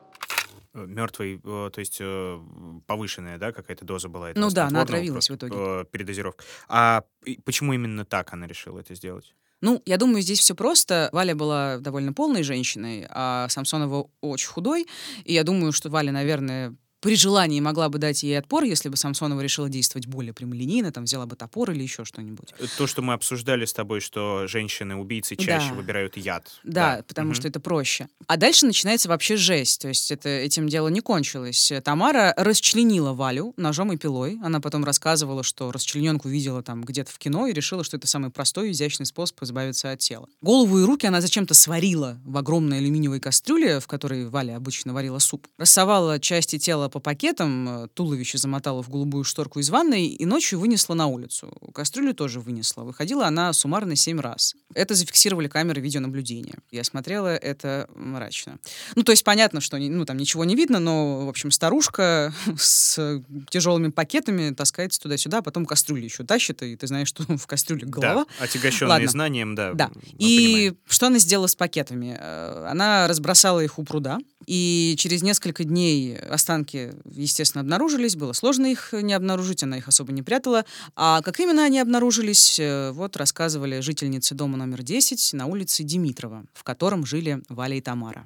Speaker 2: Мертвый, то есть э, повышенная, да, какая-то доза была?
Speaker 1: Ну да, она отравилась в итоге.
Speaker 2: э, Передозировка. А почему именно так она решила это сделать?
Speaker 1: Ну, я думаю, здесь все просто. Валя была довольно полной женщиной, а Самсонова очень худой. И я думаю, что Валя, наверное, при желании могла бы дать ей отпор, если бы Самсонова решила действовать более прямолинейно, там взяла бы топор или еще что-нибудь.
Speaker 2: То, что мы обсуждали с тобой, что женщины-убийцы чаще
Speaker 1: Да.
Speaker 2: выбирают яд.
Speaker 1: Да, потому
Speaker 2: Мгм.
Speaker 1: что это проще. А дальше начинается вообще жесть. То есть это, этим дело не кончилось. Тамара расчленила Валю ножом и пилой. Она потом рассказывала, что расчлененку видела там где-то в кино и решила, что это самый простой и изящный способ избавиться от тела. Голову и руки она зачем-то сварила в огромной алюминиевой кастрюле, в которой Валя обычно варила суп. Рассовала части тела по пакетам, э, туловище замотала в голубую шторку из ванной и ночью вынесла на улицу. Кастрюлю тоже вынесла. Выходила она суммарно семь раз. Это зафиксировали камеры видеонаблюдения. Я смотрела это мрачно. Ну, то есть понятно, что ну, там ничего не видно, но, в общем, старушка с тяжелыми пакетами таскается туда-сюда, а потом кастрюлю еще тащит, и ты знаешь, что в кастрюле голова.
Speaker 2: Да, отягощенные
Speaker 1: Ладно.
Speaker 2: знанием, да.
Speaker 1: Да. И
Speaker 2: понимаем.
Speaker 1: что она сделала с пакетами? Э, Она разбросала их у пруда, и через несколько дней останки, естественно, обнаружились. Было сложно их не обнаружить, она их особо не прятала. А как именно они обнаружились, э, вот рассказывали жительницы дома номер 10 на улице Димитрова, в котором жили Валя и Тамара.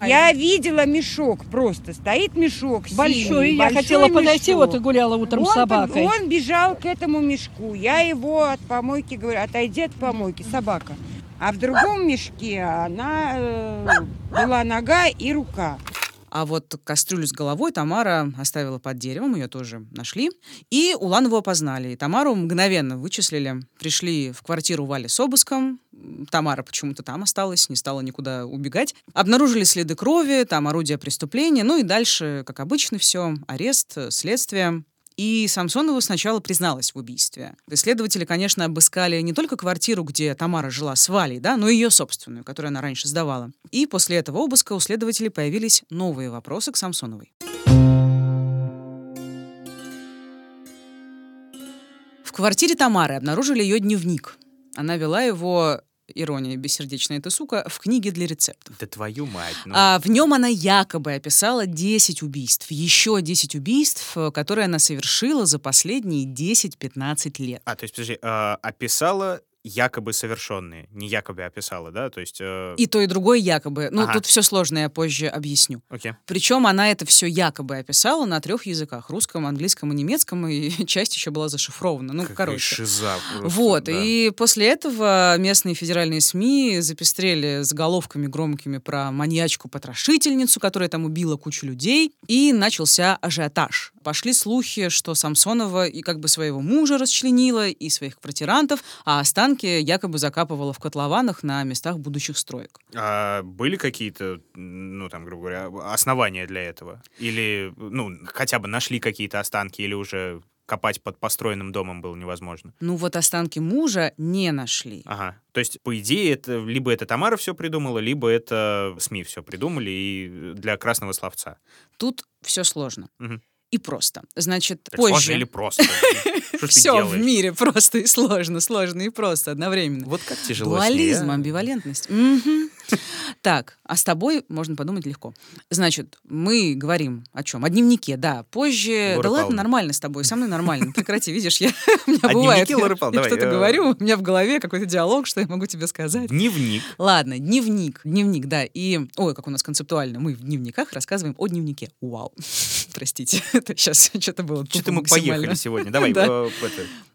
Speaker 6: Я видела мешок просто. Стоит мешок
Speaker 7: Большой.
Speaker 6: синий,
Speaker 7: Я
Speaker 6: большой
Speaker 7: хотела подойти,
Speaker 6: мешок.
Speaker 7: вот и гуляла утром
Speaker 6: он,
Speaker 7: с собакой.
Speaker 6: он бежал к этому мешку. Я его от помойки говорю, отойди от помойки, собака. А в другом мешке она э, была нога и рука.
Speaker 1: А вот кастрюлю с головой Тамара оставила под деревом, ее тоже нашли. И Уланову опознали. И Тамару мгновенно вычислили. Пришли в квартиру Вали с обыском. Тамара почему-то там осталась, не стала никуда убегать. Обнаружили следы крови, там орудия преступления. Ну и дальше, как обычно, все. Арест, следствие. И Самсонова сначала призналась в убийстве. Исследователи, конечно, обыскали не только квартиру, где Тамара жила с Валей, да, но и ее собственную, которую она раньше сдавала. И после этого обыска у следователей появились новые вопросы к Самсоновой. В квартире Тамары обнаружили ее дневник. Она вела его ирония бессердечная эта сука, в книге для рецептов.
Speaker 2: Да твою мать. ну.
Speaker 1: А, в нем она якобы описала 10 убийств, еще 10 убийств, э, которые она совершила за последние 10-15 лет.
Speaker 2: А, то есть, подожди, а, описала якобы совершенные, не якобы описала, да? То есть, э,
Speaker 1: И то, и другое якобы. Ну,
Speaker 2: Ага.
Speaker 1: тут все сложно, я позже объясню.
Speaker 2: окей.
Speaker 1: Причем она это все якобы описала на трех языках: русском, английском и немецком, и часть еще была зашифрована. Ну,
Speaker 2: Какая
Speaker 1: короче.
Speaker 2: шиза просто,
Speaker 1: Вот,
Speaker 2: да.
Speaker 1: и после этого местные федеральные СМИ запестрели заголовками громкими про маньячку-потрошительницу, которая там убила кучу людей, и начался ажиотаж. Пошли слухи, что Самсонова и как бы своего мужа расчленила, и своих квартирантов, а останки якобы закапывала в котлованах на местах будущих строек.
Speaker 2: А были какие-то, ну, там, грубо говоря, основания для этого? Или, ну, хотя бы нашли какие-то останки, или уже копать под построенным домом было невозможно?
Speaker 1: Ну вот останки мужа не нашли.
Speaker 2: Ага. То есть, по идее, это либо это Тамара все придумала, либо это СМИ все придумали и для красного словца.
Speaker 1: Тут все сложно.
Speaker 2: Мгм.
Speaker 1: И просто. Значит,
Speaker 2: Так сложно
Speaker 1: позже...
Speaker 2: или просто?
Speaker 1: Все в мире просто и сложно, сложно и просто одновременно.
Speaker 2: Вот как тяжело ней,
Speaker 1: Дуализм,
Speaker 2: а?
Speaker 1: амбивалентность. Так, а с тобой можно подумать легко. Значит, мы говорим о чем? О дневнике, да. Позже...
Speaker 2: Лора
Speaker 1: да ладно,
Speaker 2: Павловна.
Speaker 1: нормально с тобой, со мной нормально. Прекрати, видишь, я, у меня
Speaker 2: А
Speaker 1: бывает, я-
Speaker 2: Павловна,
Speaker 1: я
Speaker 2: давай,
Speaker 1: что-то
Speaker 2: э,
Speaker 1: говорю, у меня в голове какой-то диалог, что я могу тебе сказать.
Speaker 2: Дневник.
Speaker 1: Ладно, дневник, дневник, да. И, ой, как у нас концептуально, мы в дневниках рассказываем о дневнике. Вау. Простите, это сейчас что-то было
Speaker 2: Что-то мы поехали сегодня. Давай,
Speaker 1: Да.
Speaker 2: э,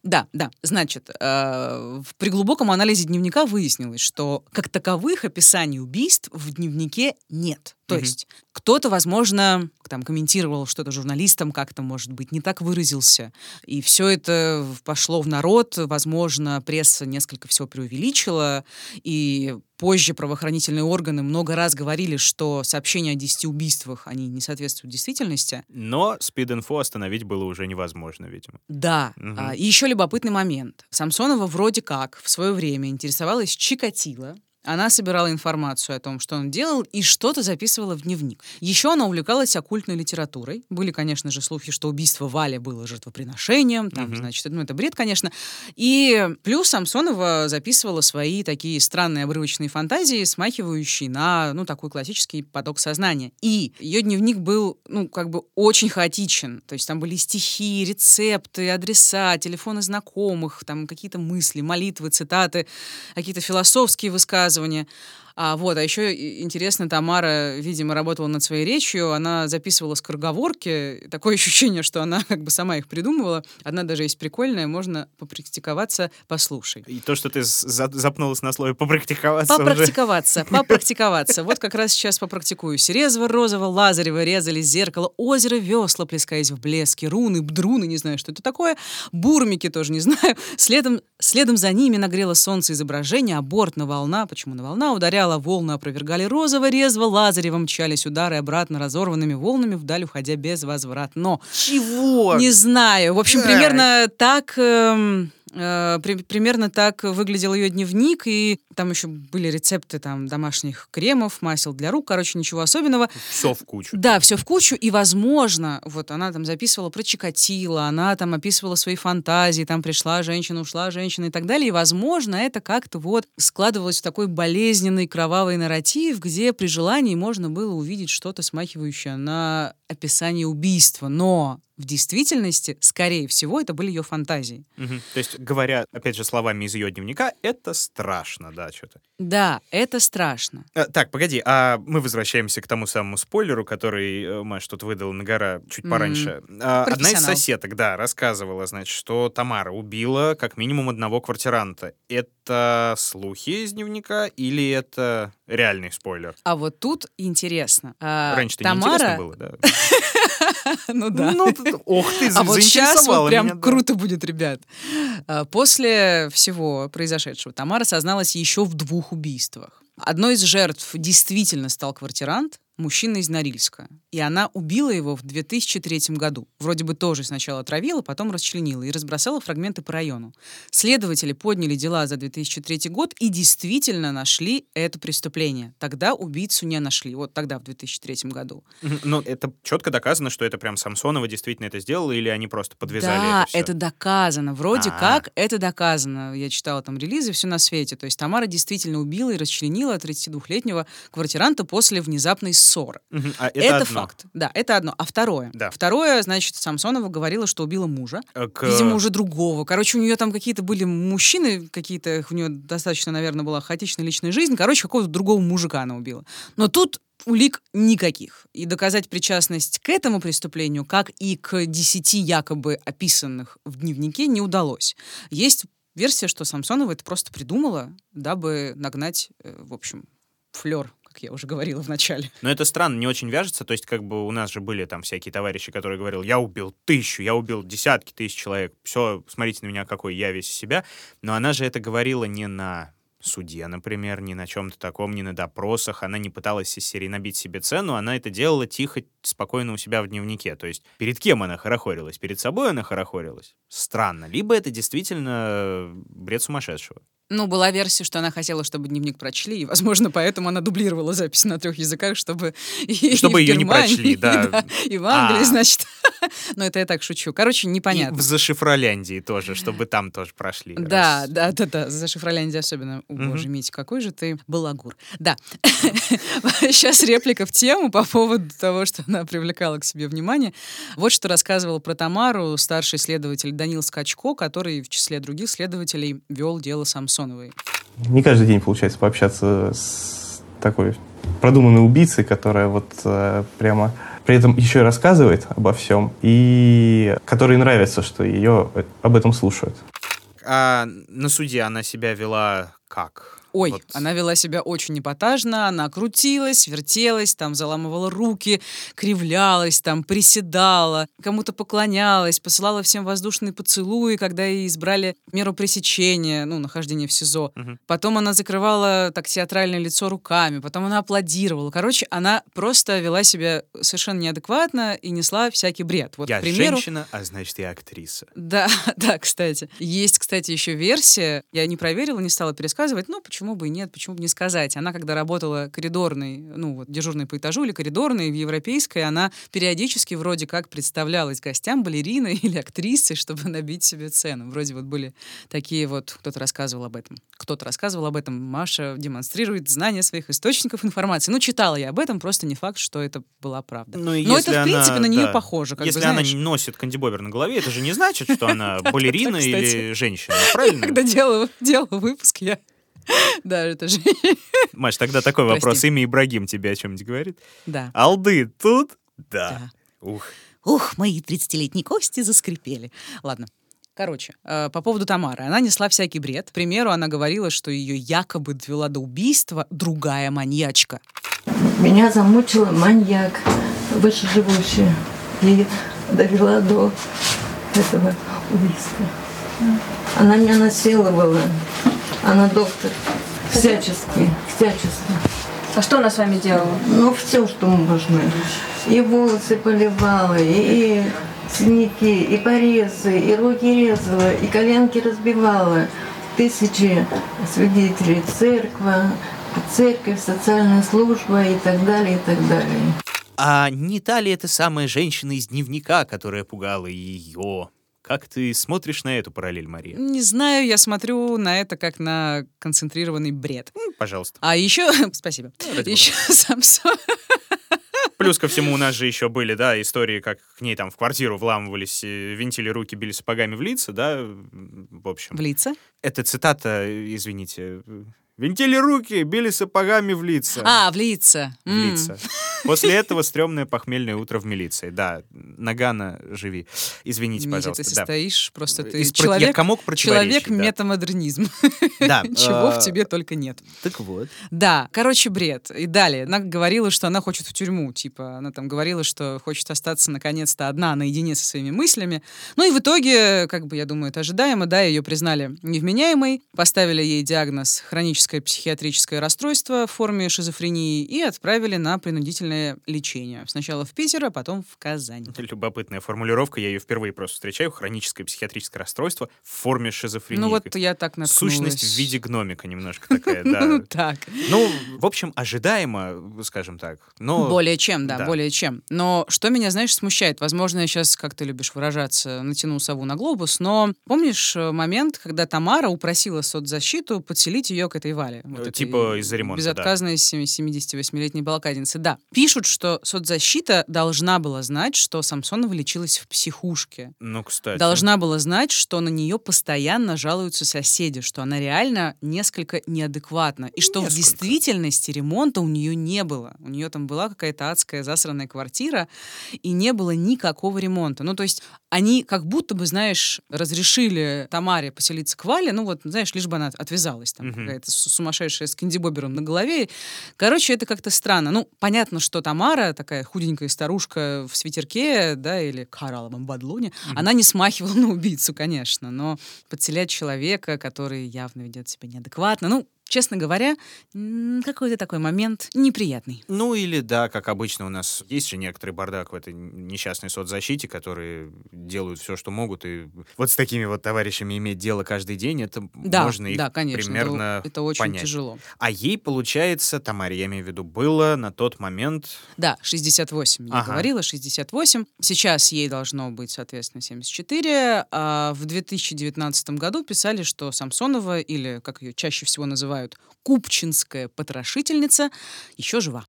Speaker 1: Да, да. Значит, э, при глубоком анализе дневника выяснилось, что как таковых описаний убийств в дневнике нет. То
Speaker 2: Мгм.
Speaker 1: есть кто-то, возможно, там комментировал что-то журналистам, как-то, может быть, не так выразился. И все это пошло в народ. Возможно, пресса несколько всего преувеличила. И позже правоохранительные органы много раз говорили, что сообщения о 10 убийствах, они не соответствуют действительности.
Speaker 2: Но спид-инфо остановить было уже невозможно, видимо.
Speaker 1: Да.
Speaker 2: Мгм.
Speaker 1: А, и еще любопытный момент. Самсонова вроде как в свое время интересовалась Чикатило. Она собирала информацию о том, что он делал, и что-то записывала в дневник. Еще она увлекалась оккультной литературой. Были, конечно же, слухи, что убийство Вали было жертвоприношением. Там,
Speaker 2: Мгм.
Speaker 1: значит, ну, это бред, конечно. И плюс Самсонова записывала свои такие странные обрывочные фантазии, смахивающие на, ну, такой классический поток сознания. И ее дневник был, ну, как бы очень хаотичен. То есть там были стихи, рецепты, адреса, телефоны знакомых, там какие-то мысли, молитвы, цитаты, какие-то философские высказывания высказывание а, вот, а еще интересно, Тамара, видимо, работала над своей речью, она записывала скороговорки, такое ощущение, что она как бы сама их придумывала. Одна даже есть прикольная, можно попрактиковаться, послушай.
Speaker 2: И то, что ты за- запнулась на слове попрактиковаться уже.
Speaker 1: Попрактиковаться, попрактиковаться. Вот как раз сейчас попрактикуюсь. Резво, розово, лазарево резали зеркало, озеро, весла, плескаясь в блеске, руны, бдруны, не знаю, что это такое, бурмики тоже не знаю. Следом, следом за ними нагрело солнце изображение, а бортная волна, почему на волна, ударяла волны, опровергали розово, резво, лазарево, мчались удары обратно разорванными волнами, вдаль уходя без возвратно.
Speaker 2: Чего?
Speaker 1: Не знаю. В общем,
Speaker 2: Так.
Speaker 1: примерно так... эм, примерно так выглядел ее дневник, и там еще были рецепты там домашних кремов, масел для рук, короче, ничего особенного.
Speaker 2: Все в кучу.
Speaker 1: Да, все в кучу, и, возможно, вот она там записывала про Чикатило, она там описывала свои фантазии, там пришла женщина, ушла женщина и так далее, и, возможно, это как-то вот складывалось в такой болезненный кровавый нарратив, где при желании можно было увидеть что-то смахивающее на описание убийства, но в действительности, скорее всего, это были ее фантазии.
Speaker 2: Мгм. То есть, говоря, опять же, словами из ее дневника, это страшно, да, что-то.
Speaker 1: Да, это страшно.
Speaker 2: А, так, погоди, а мы возвращаемся к тому самому спойлеру, который э, Маш тут выдал на гора чуть пораньше. А, одна из соседок, да, рассказывала, значит, что Тамара убила как минимум одного квартиранта. Это слухи из дневника или это реальный спойлер?
Speaker 1: А вот тут интересно. А,
Speaker 2: Раньше-то
Speaker 1: Тамара...
Speaker 2: неинтересно было, да?
Speaker 1: ну да.
Speaker 2: Ну, ох ты,
Speaker 1: А вот сейчас вот прям круто будет, ребят. А, После всего произошедшего Тамара созналась еще в двух убийствах. Одной из жертв действительно стал квартирант, мужчина из Норильска. И она убила его в 2003 году. Вроде бы тоже сначала отравила, потом расчленила и разбросала фрагменты по району. Следователи подняли дела за 2003 год и действительно нашли это преступление. Тогда убийцу не нашли. Вот тогда, в 2003 году.
Speaker 2: Но это четко доказано, что это прям Самсонова действительно это сделала, или они просто подвязали
Speaker 1: да,
Speaker 2: это всё?
Speaker 1: доказано. Вроде
Speaker 2: А.
Speaker 1: как это доказано. Я читала там релизы, все на свете. То есть Тамара действительно убила и расчленила 32-летнего квартиранта после внезапной ссоры.
Speaker 2: А это,
Speaker 1: Это,
Speaker 2: одно.
Speaker 1: факт. Да, это одно. А второе?
Speaker 2: Да.
Speaker 1: Второе, значит, Самсонова говорила, что убила мужа.
Speaker 2: Э, к-
Speaker 1: Видимо, уже другого. Короче, у нее там какие-то были мужчины, какие-то, у нее достаточно, наверное, была хаотичная личная жизнь. Короче, какого-то другого мужика она убила. Но тут улик никаких. И доказать причастность к этому преступлению, как и к десяти якобы описанных в дневнике, не удалось. Есть версия, что Самсонова это просто придумала, дабы нагнать, э, в общем, флер, как я уже говорила в начале.
Speaker 2: Но это странно, не очень вяжется. То есть, как бы у нас же были там всякие товарищи, которые говорил, я убил тысячу, я убил десятки тысяч человек. Все, смотрите на меня, какой я весь себя. Но она же это говорила не на суде, например, не на чем-то таком, не на допросах. Она не пыталась из серии набить себе цену, она это делала тихо, спокойно у себя в дневнике. То есть перед кем она хорохорилась? Перед собой она хорохорилась? Странно. Либо это действительно бред сумасшедшего.
Speaker 1: Ну, была версия, что она хотела, чтобы дневник прочли, и, возможно, поэтому она дублировала записи на трех языках, чтобы... и
Speaker 2: Чтобы её не
Speaker 1: Германии,
Speaker 2: прочли, да.
Speaker 1: И в Англии,
Speaker 2: А.
Speaker 1: значит. Но это я так шучу. Короче,
Speaker 2: И
Speaker 1: непонятно.
Speaker 2: в Зашифроляндии тоже, чтобы там тоже прошли.
Speaker 1: Да,
Speaker 2: Раз.
Speaker 1: да, да, да, за Шифроляндию особенно. О,
Speaker 2: Мгм.
Speaker 1: боже, Митя, какой же ты балагур. Да. Сейчас реплика в тему по поводу того, что она привлекала к себе внимание. Вот что рассказывал про Тамару старший следователь Данил Скачко, который в числе других следователей вел дело Самсоновой.
Speaker 7: Не каждый день получается пообщаться с такой продуманной убийцей, которая вот э, прямо при этом еще и рассказывает обо всем, и которой нравится, что ее об этом слушают.
Speaker 2: А на суде она себя вела как?
Speaker 1: Ой,
Speaker 2: Вот.
Speaker 1: она вела себя очень непотажно, она крутилась, вертелась, там заламывала руки, кривлялась, там приседала, кому-то поклонялась, посылала всем воздушные поцелуи, когда ей избрали меру пресечения, ну, нахождение в СИЗО.
Speaker 2: Мгм.
Speaker 1: Потом она закрывала так театральное лицо руками, потом она аплодировала. Короче, она просто вела себя совершенно неадекватно и несла всякий бред. Вот,
Speaker 2: я
Speaker 1: к примеру,
Speaker 2: женщина, а значит, я актриса.
Speaker 1: да, да, кстати. Есть, кстати, еще версия. Я не проверила, не стала пересказывать. Ну, почему бы и нет, почему бы не сказать. Она, когда работала коридорной, ну, вот, дежурной по этажу или коридорной в Европейской, она периодически вроде как представлялась гостям балериной или актрисой, чтобы набить себе цену. Вроде вот были такие вот... Кто-то рассказывал об этом. Кто-то рассказывал об этом. Маша демонстрирует знания своих источников информации. Ну, читала я об этом, просто не факт, что это была правда.
Speaker 2: Ну, и
Speaker 1: Но это, в принципе,
Speaker 2: она-
Speaker 1: на нее
Speaker 2: да.
Speaker 1: похоже. Как
Speaker 2: Если
Speaker 1: бы,
Speaker 2: она
Speaker 1: знаешь.
Speaker 2: не носит кандибобер на голове, это же не значит, что она балерина или женщина, правильно?
Speaker 1: Когда делала выпуск, я... Да, это же...
Speaker 2: Маш, тогда такой вопрос. Имя Ибрагим тебе о чем-нибудь говорит?
Speaker 1: Да.
Speaker 2: Алды тут? Да. Ух.
Speaker 1: Ух, мои 30-летние кости заскрипели. Ладно. Короче, э, по поводу Тамары. Она несла всякий бред. К примеру, она говорила, что ее якобы довела до убийства другая маньячка.
Speaker 8: Меня замучила маньяк, вышеживущий, и довела до этого убийства. Она меня насиловала, она доктор, всячески, всячески.
Speaker 9: А что она с вами делала?
Speaker 8: Ну, все, что можно. И волосы поливала, и синяки, и порезы, и руки резала, и коленки разбивала. Тысячи свидетелей церква, церковь, социальная служба и так далее, и так далее.
Speaker 2: А не та ли это самая женщина из дневника, которая пугала ее? Как ты смотришь на эту параллель, Мария?
Speaker 1: Не знаю, я смотрю на это как на концентрированный бред.
Speaker 2: М, Пожалуйста.
Speaker 1: А еще... Спасибо.
Speaker 2: бога.
Speaker 1: Еще Самсон...
Speaker 2: Плюс ко всему у нас же еще были, да, истории, как к ней там в квартиру вламывались, э, винтили руки, били сапогами в лица, да, в общем.
Speaker 1: В лица?
Speaker 2: Это цитата, э, извините. Э, Винтили руки, били сапогами в лица.
Speaker 1: А, в лица.
Speaker 2: В лица. После этого стрёмное похмельное утро в милиции. Да, Нагана, живи. Извините,
Speaker 1: Митя,
Speaker 2: пожалуйста.
Speaker 1: ты
Speaker 2: да.
Speaker 1: состоишь, просто ты
Speaker 2: Из про-
Speaker 1: человек,
Speaker 2: Я комок
Speaker 1: человек
Speaker 2: да.
Speaker 1: метамодернизм.
Speaker 2: Да.
Speaker 1: Чего в
Speaker 2: э,
Speaker 1: тебе только нет.
Speaker 2: Так вот.
Speaker 1: Да, короче, бред. И далее. Она говорила, что она хочет в тюрьму. Типа, она там говорила, что хочет остаться наконец-то одна, наедине со своими мыслями. Ну и в итоге, как бы, я думаю, это ожидаемо, да, ее признали невменяемой, поставили ей диагноз хроническое психиатрическое расстройство в форме шизофрении и отправили на принудительное лечение. Сначала в Питер, а потом в Казань.
Speaker 2: Любопытная формулировка, я ее впервые просто встречаю. Хроническое психиатрическое расстройство в форме шизофрении.
Speaker 1: Ну вот я так наткнулась.
Speaker 2: Сущность в виде гномика немножко такая, да.
Speaker 1: Ну так.
Speaker 2: Ну, в общем, ожидаемо, скажем так. Но...
Speaker 1: Более чем, да,
Speaker 2: да.
Speaker 1: более чем. Но что меня, знаешь, смущает? Возможно, я сейчас, как ты любишь выражаться, натяну сову на глобус, но помнишь э, момент, когда Тамара упросила соцзащиту подселить ее к этой Вале? Вот
Speaker 2: Э, типа из-за ремонта, да.
Speaker 1: Безотказной семи- 78-летней балкадницы. Да. Пишут, что соцзащита должна была знать, что Самсонова лечилась в психушке.
Speaker 2: Ну, кстати.
Speaker 1: Должна была знать, что на нее постоянно жалуются соседи, что она реально несколько неадекватна. И что в
Speaker 2: Несколько.
Speaker 1: действительности ремонта у нее не было. У нее там была какая-то адская засранная квартира, и не было никакого ремонта. Ну, то есть они как будто бы, знаешь, разрешили Тамаре поселиться к Вале, ну вот, знаешь, лишь бы она отвязалась, там
Speaker 2: Мгм.
Speaker 1: какая-то сумасшедшая с кандибобером на голове. Короче, это как-то странно. Ну, понятно, что Тамара, такая худенькая старушка в свитерке, да, или коралловом бадлоне, она не смахивала на убийцу, конечно, но подселять человека, который явно ведет себя неадекватно, ну, честно говоря, какой-то такой момент неприятный.
Speaker 2: Ну или да, как обычно у нас есть же некоторый бардак в этой несчастной соцзащите, которые делают все, что могут, и вот с такими вот товарищами иметь дело каждый день, это
Speaker 1: Да,
Speaker 2: можно их
Speaker 1: да, конечно, это-
Speaker 2: примерно
Speaker 1: это, очень
Speaker 2: понять.
Speaker 1: тяжело.
Speaker 2: А ей, получается, Тамаре, я имею в виду, было на тот момент...
Speaker 1: Да, 68, я
Speaker 2: Ага.
Speaker 1: говорила, 68. Сейчас ей должно быть, соответственно, 74. А в 2019 году писали, что Самсонова, или, как ее чаще всего называют, Купчинская потрошительница, еще жива.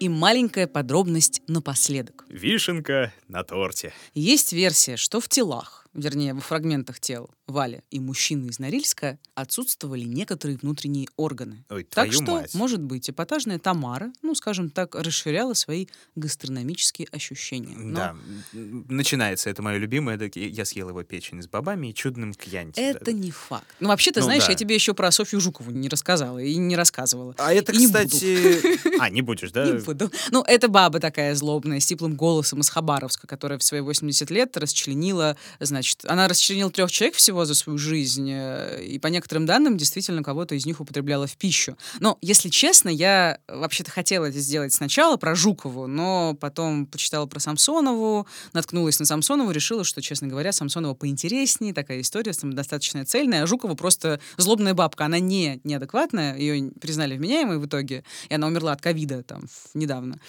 Speaker 1: И маленькая подробность напоследок.
Speaker 2: Вишенка на торте.
Speaker 1: Есть версия, что в телах, вернее, во фрагментах тел Вали и мужчины из Норильска отсутствовали некоторые внутренние органы.
Speaker 2: Ой,
Speaker 1: Так что,
Speaker 2: мать.
Speaker 1: может быть, эпатажная Тамара, ну, скажем так, расширяла свои гастрономические ощущения. Но
Speaker 2: Да, начинается, это мое любимое, я съел его печень с бобами и чудным кьянти.
Speaker 1: это не факт. Ну, вообще, ты
Speaker 2: Ну
Speaker 1: знаешь,
Speaker 2: да.
Speaker 1: я тебе еще про Софью Жукову не рассказала и не рассказывала.
Speaker 2: А это,
Speaker 1: И
Speaker 2: кстати... А, не будешь, да?
Speaker 1: Не буду. Ну, это баба такая злобная, с теплым голосом из Хабаровска, которая в свои 80 лет расчленила, значит, она расчленила трех человек всего за свою жизнь, э, и по некоторым данным, действительно, кого-то из них употребляла в пищу. Но, если честно, я вообще-то хотела это сделать сначала про Жукову, но потом почитала про Самсонову, наткнулась на Самсонову, решила, что, честно говоря, Самсонова поинтереснее, такая история, там достаточно цельная, а Жукова просто злобная бабка, она не неадекватная, ее признали вменяемой в итоге, и она умерла от ковида там недавно.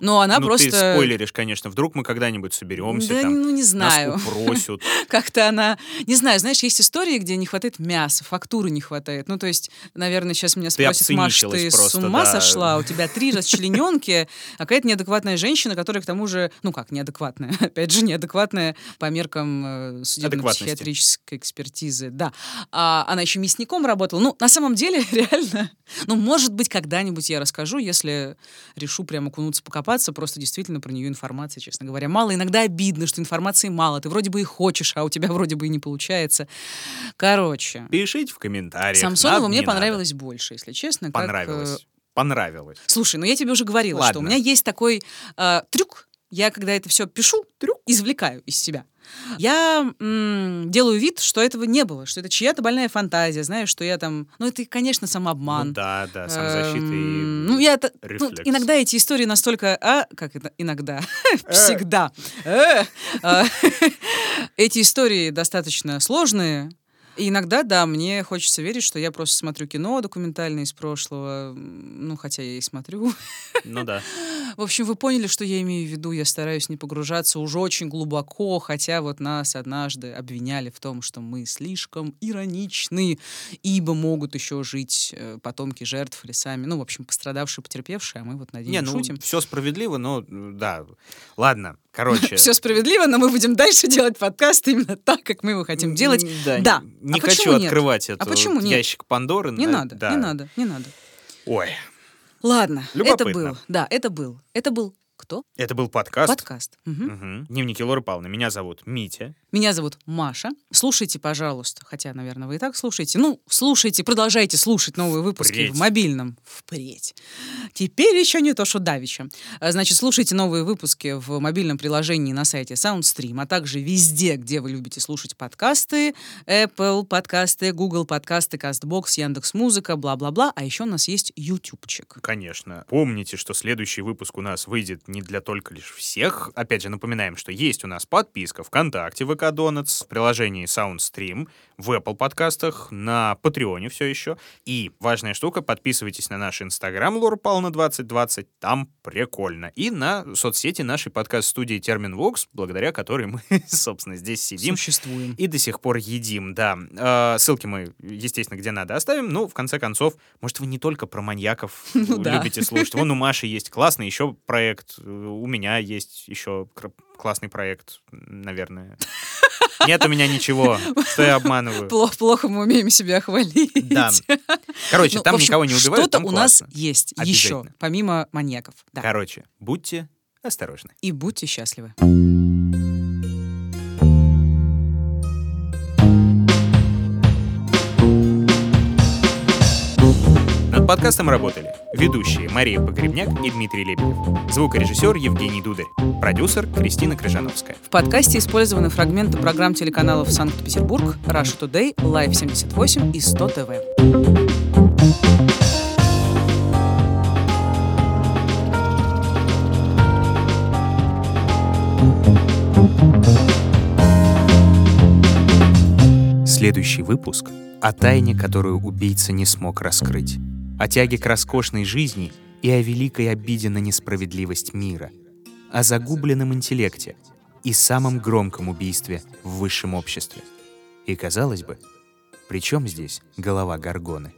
Speaker 1: Но она
Speaker 2: ну,
Speaker 1: просто...
Speaker 2: ты спойлеришь, конечно. Вдруг мы когда-нибудь соберемся,
Speaker 1: Да,
Speaker 2: там,
Speaker 1: ну, не знаю.
Speaker 2: нас упросят.
Speaker 1: Как-то она... Не знаю, знаешь, есть истории, где не хватает мяса, фактуры не хватает. Ну, то есть, наверное, сейчас меня спросят, Маш, ты
Speaker 2: обциничилась
Speaker 1: с
Speaker 2: просто,
Speaker 1: ума
Speaker 2: да.
Speaker 1: сошла? У тебя три расчлененки, а какая-то неадекватная женщина, которая к тому же... Ну как, неадекватная? Опять же, неадекватная по меркам э, судебно-психиатрической экспертизы. Да. А она еще мясником работала. Ну, на самом деле, реально... Ну, может быть, когда-нибудь я расскажу, если решу прямо окунуться, покопаться. Просто действительно про нее информации, честно говоря, мало. Иногда обидно, что информации мало. Ты вроде бы и хочешь, а у тебя вроде бы и не получается. Короче,
Speaker 2: Пишите в комментариях.
Speaker 1: Самсонова
Speaker 2: надо,
Speaker 1: мне
Speaker 2: не надо.
Speaker 1: понравилось больше, если честно. как, э,
Speaker 2: Понравилось. Понравилось.
Speaker 1: Слушай, ну я тебе уже говорила, что у
Speaker 2: Ладно.
Speaker 1: меня есть такой э, трюк. Я, когда это все пишу, трюк извлекаю из себя. Я м, делаю вид, что этого не было, что это чья-то больная фантазия, знаешь, что я там... Ну, это, конечно, самообман.
Speaker 2: Ну да, да, самозащита и
Speaker 1: Эм, Ну, я... это- ну, иногда эти истории настолько... А, как это? Иногда. Всегда. Э, а, Эти истории достаточно сложные. И иногда, да, мне хочется верить, что я просто смотрю кино документальное из прошлого. Ну, хотя я и смотрю.
Speaker 2: Ну да.
Speaker 1: В общем, вы поняли, что я имею в виду. Я стараюсь не погружаться уже очень глубоко, хотя вот нас однажды обвиняли в том, что мы слишком ироничны, ибо могут еще жить э, потомки жертв или сами, ну, в общем, пострадавшие, потерпевшие, а мы вот над
Speaker 2: Не, ну
Speaker 1: шутим.
Speaker 2: все справедливо, но да. Ладно, короче.
Speaker 1: Все справедливо, но мы будем дальше делать подкаст именно так, как мы его хотим делать.
Speaker 2: Да.
Speaker 1: Да.
Speaker 2: Не
Speaker 1: А
Speaker 2: хочу
Speaker 1: почему нет?
Speaker 2: открывать
Speaker 1: А
Speaker 2: этот
Speaker 1: почему нет?
Speaker 2: ящик Пандоры.
Speaker 1: Не
Speaker 2: да,
Speaker 1: надо,
Speaker 2: да.
Speaker 1: не надо, не надо.
Speaker 2: Ой.
Speaker 1: Ладно, это
Speaker 2: Любопытно.
Speaker 1: был, да, это был, это был Кто?
Speaker 2: Это был подкаст.
Speaker 1: Подкаст. Мгм.
Speaker 2: Мгм. Дневники Лоры Павловны. Меня зовут Митя.
Speaker 1: Меня зовут Маша. Слушайте, пожалуйста, хотя, наверное, вы и так слушаете. Ну, слушайте, продолжайте слушать новые выпуски
Speaker 2: Впредь.
Speaker 1: в мобильном. Впредь. Теперь еще не то, что давеча. А, Значит, слушайте новые выпуски в мобильном приложении на сайте SoundStream, а также везде, где вы любите слушать подкасты. Apple подкасты, Google подкасты, CastBox, Яндекс.Музыка, бла-бла-бла. А еще у нас есть YouTubeчик.
Speaker 2: Конечно. Помните, что следующий выпуск у нас выйдет не для только лишь всех. Опять же, напоминаем, что есть у нас подписка ВКонтакте, ВК Донатс, в приложении SoundStream, в Apple подкастах, на Патреоне все еще. И важная штука, подписывайтесь на наш Инстаграм Лора Павловна 2020, там прикольно. И на соцсети нашей подкаст-студии Терминвокс, благодаря которой мы, собственно, здесь сидим.
Speaker 1: Существуем.
Speaker 2: И до сих пор едим, да. Э, Ссылки мы, естественно, где надо оставим. Ну, в конце концов, может, вы не только про маньяков
Speaker 1: Ну
Speaker 2: любите слушать. Вон у Маши есть классный еще проект. Э, У меня есть еще классный проект, наверное. Нет у меня ничего, что я обманываю.
Speaker 1: Плохо, плохо мы умеем себя хвалить.
Speaker 2: Да. Короче,
Speaker 1: Ну,
Speaker 2: там
Speaker 1: общем,
Speaker 2: никого не убивают,
Speaker 1: Что-то
Speaker 2: там
Speaker 1: у нас есть еще, помимо маньяков. Да.
Speaker 2: Короче, будьте осторожны.
Speaker 1: И будьте счастливы.
Speaker 2: Над подкастом работали ведущие Мария Погребняк и Дмитрий Лебедев, звукорежиссер Евгений Дударь, продюсер Кристина Крыжановская.
Speaker 1: В подкасте использованы фрагменты программ телеканалов Санкт-Петербург, Russia Today, Live 78 и 100 ТВ.
Speaker 4: Следующий выпуск о тайне, которую убийца не смог раскрыть, о тяге к роскошной жизни и о великой обиде на несправедливость мира, о загубленном интеллекте и самом громком убийстве в высшем обществе. И казалось бы, при чем здесь голова Гаргоны?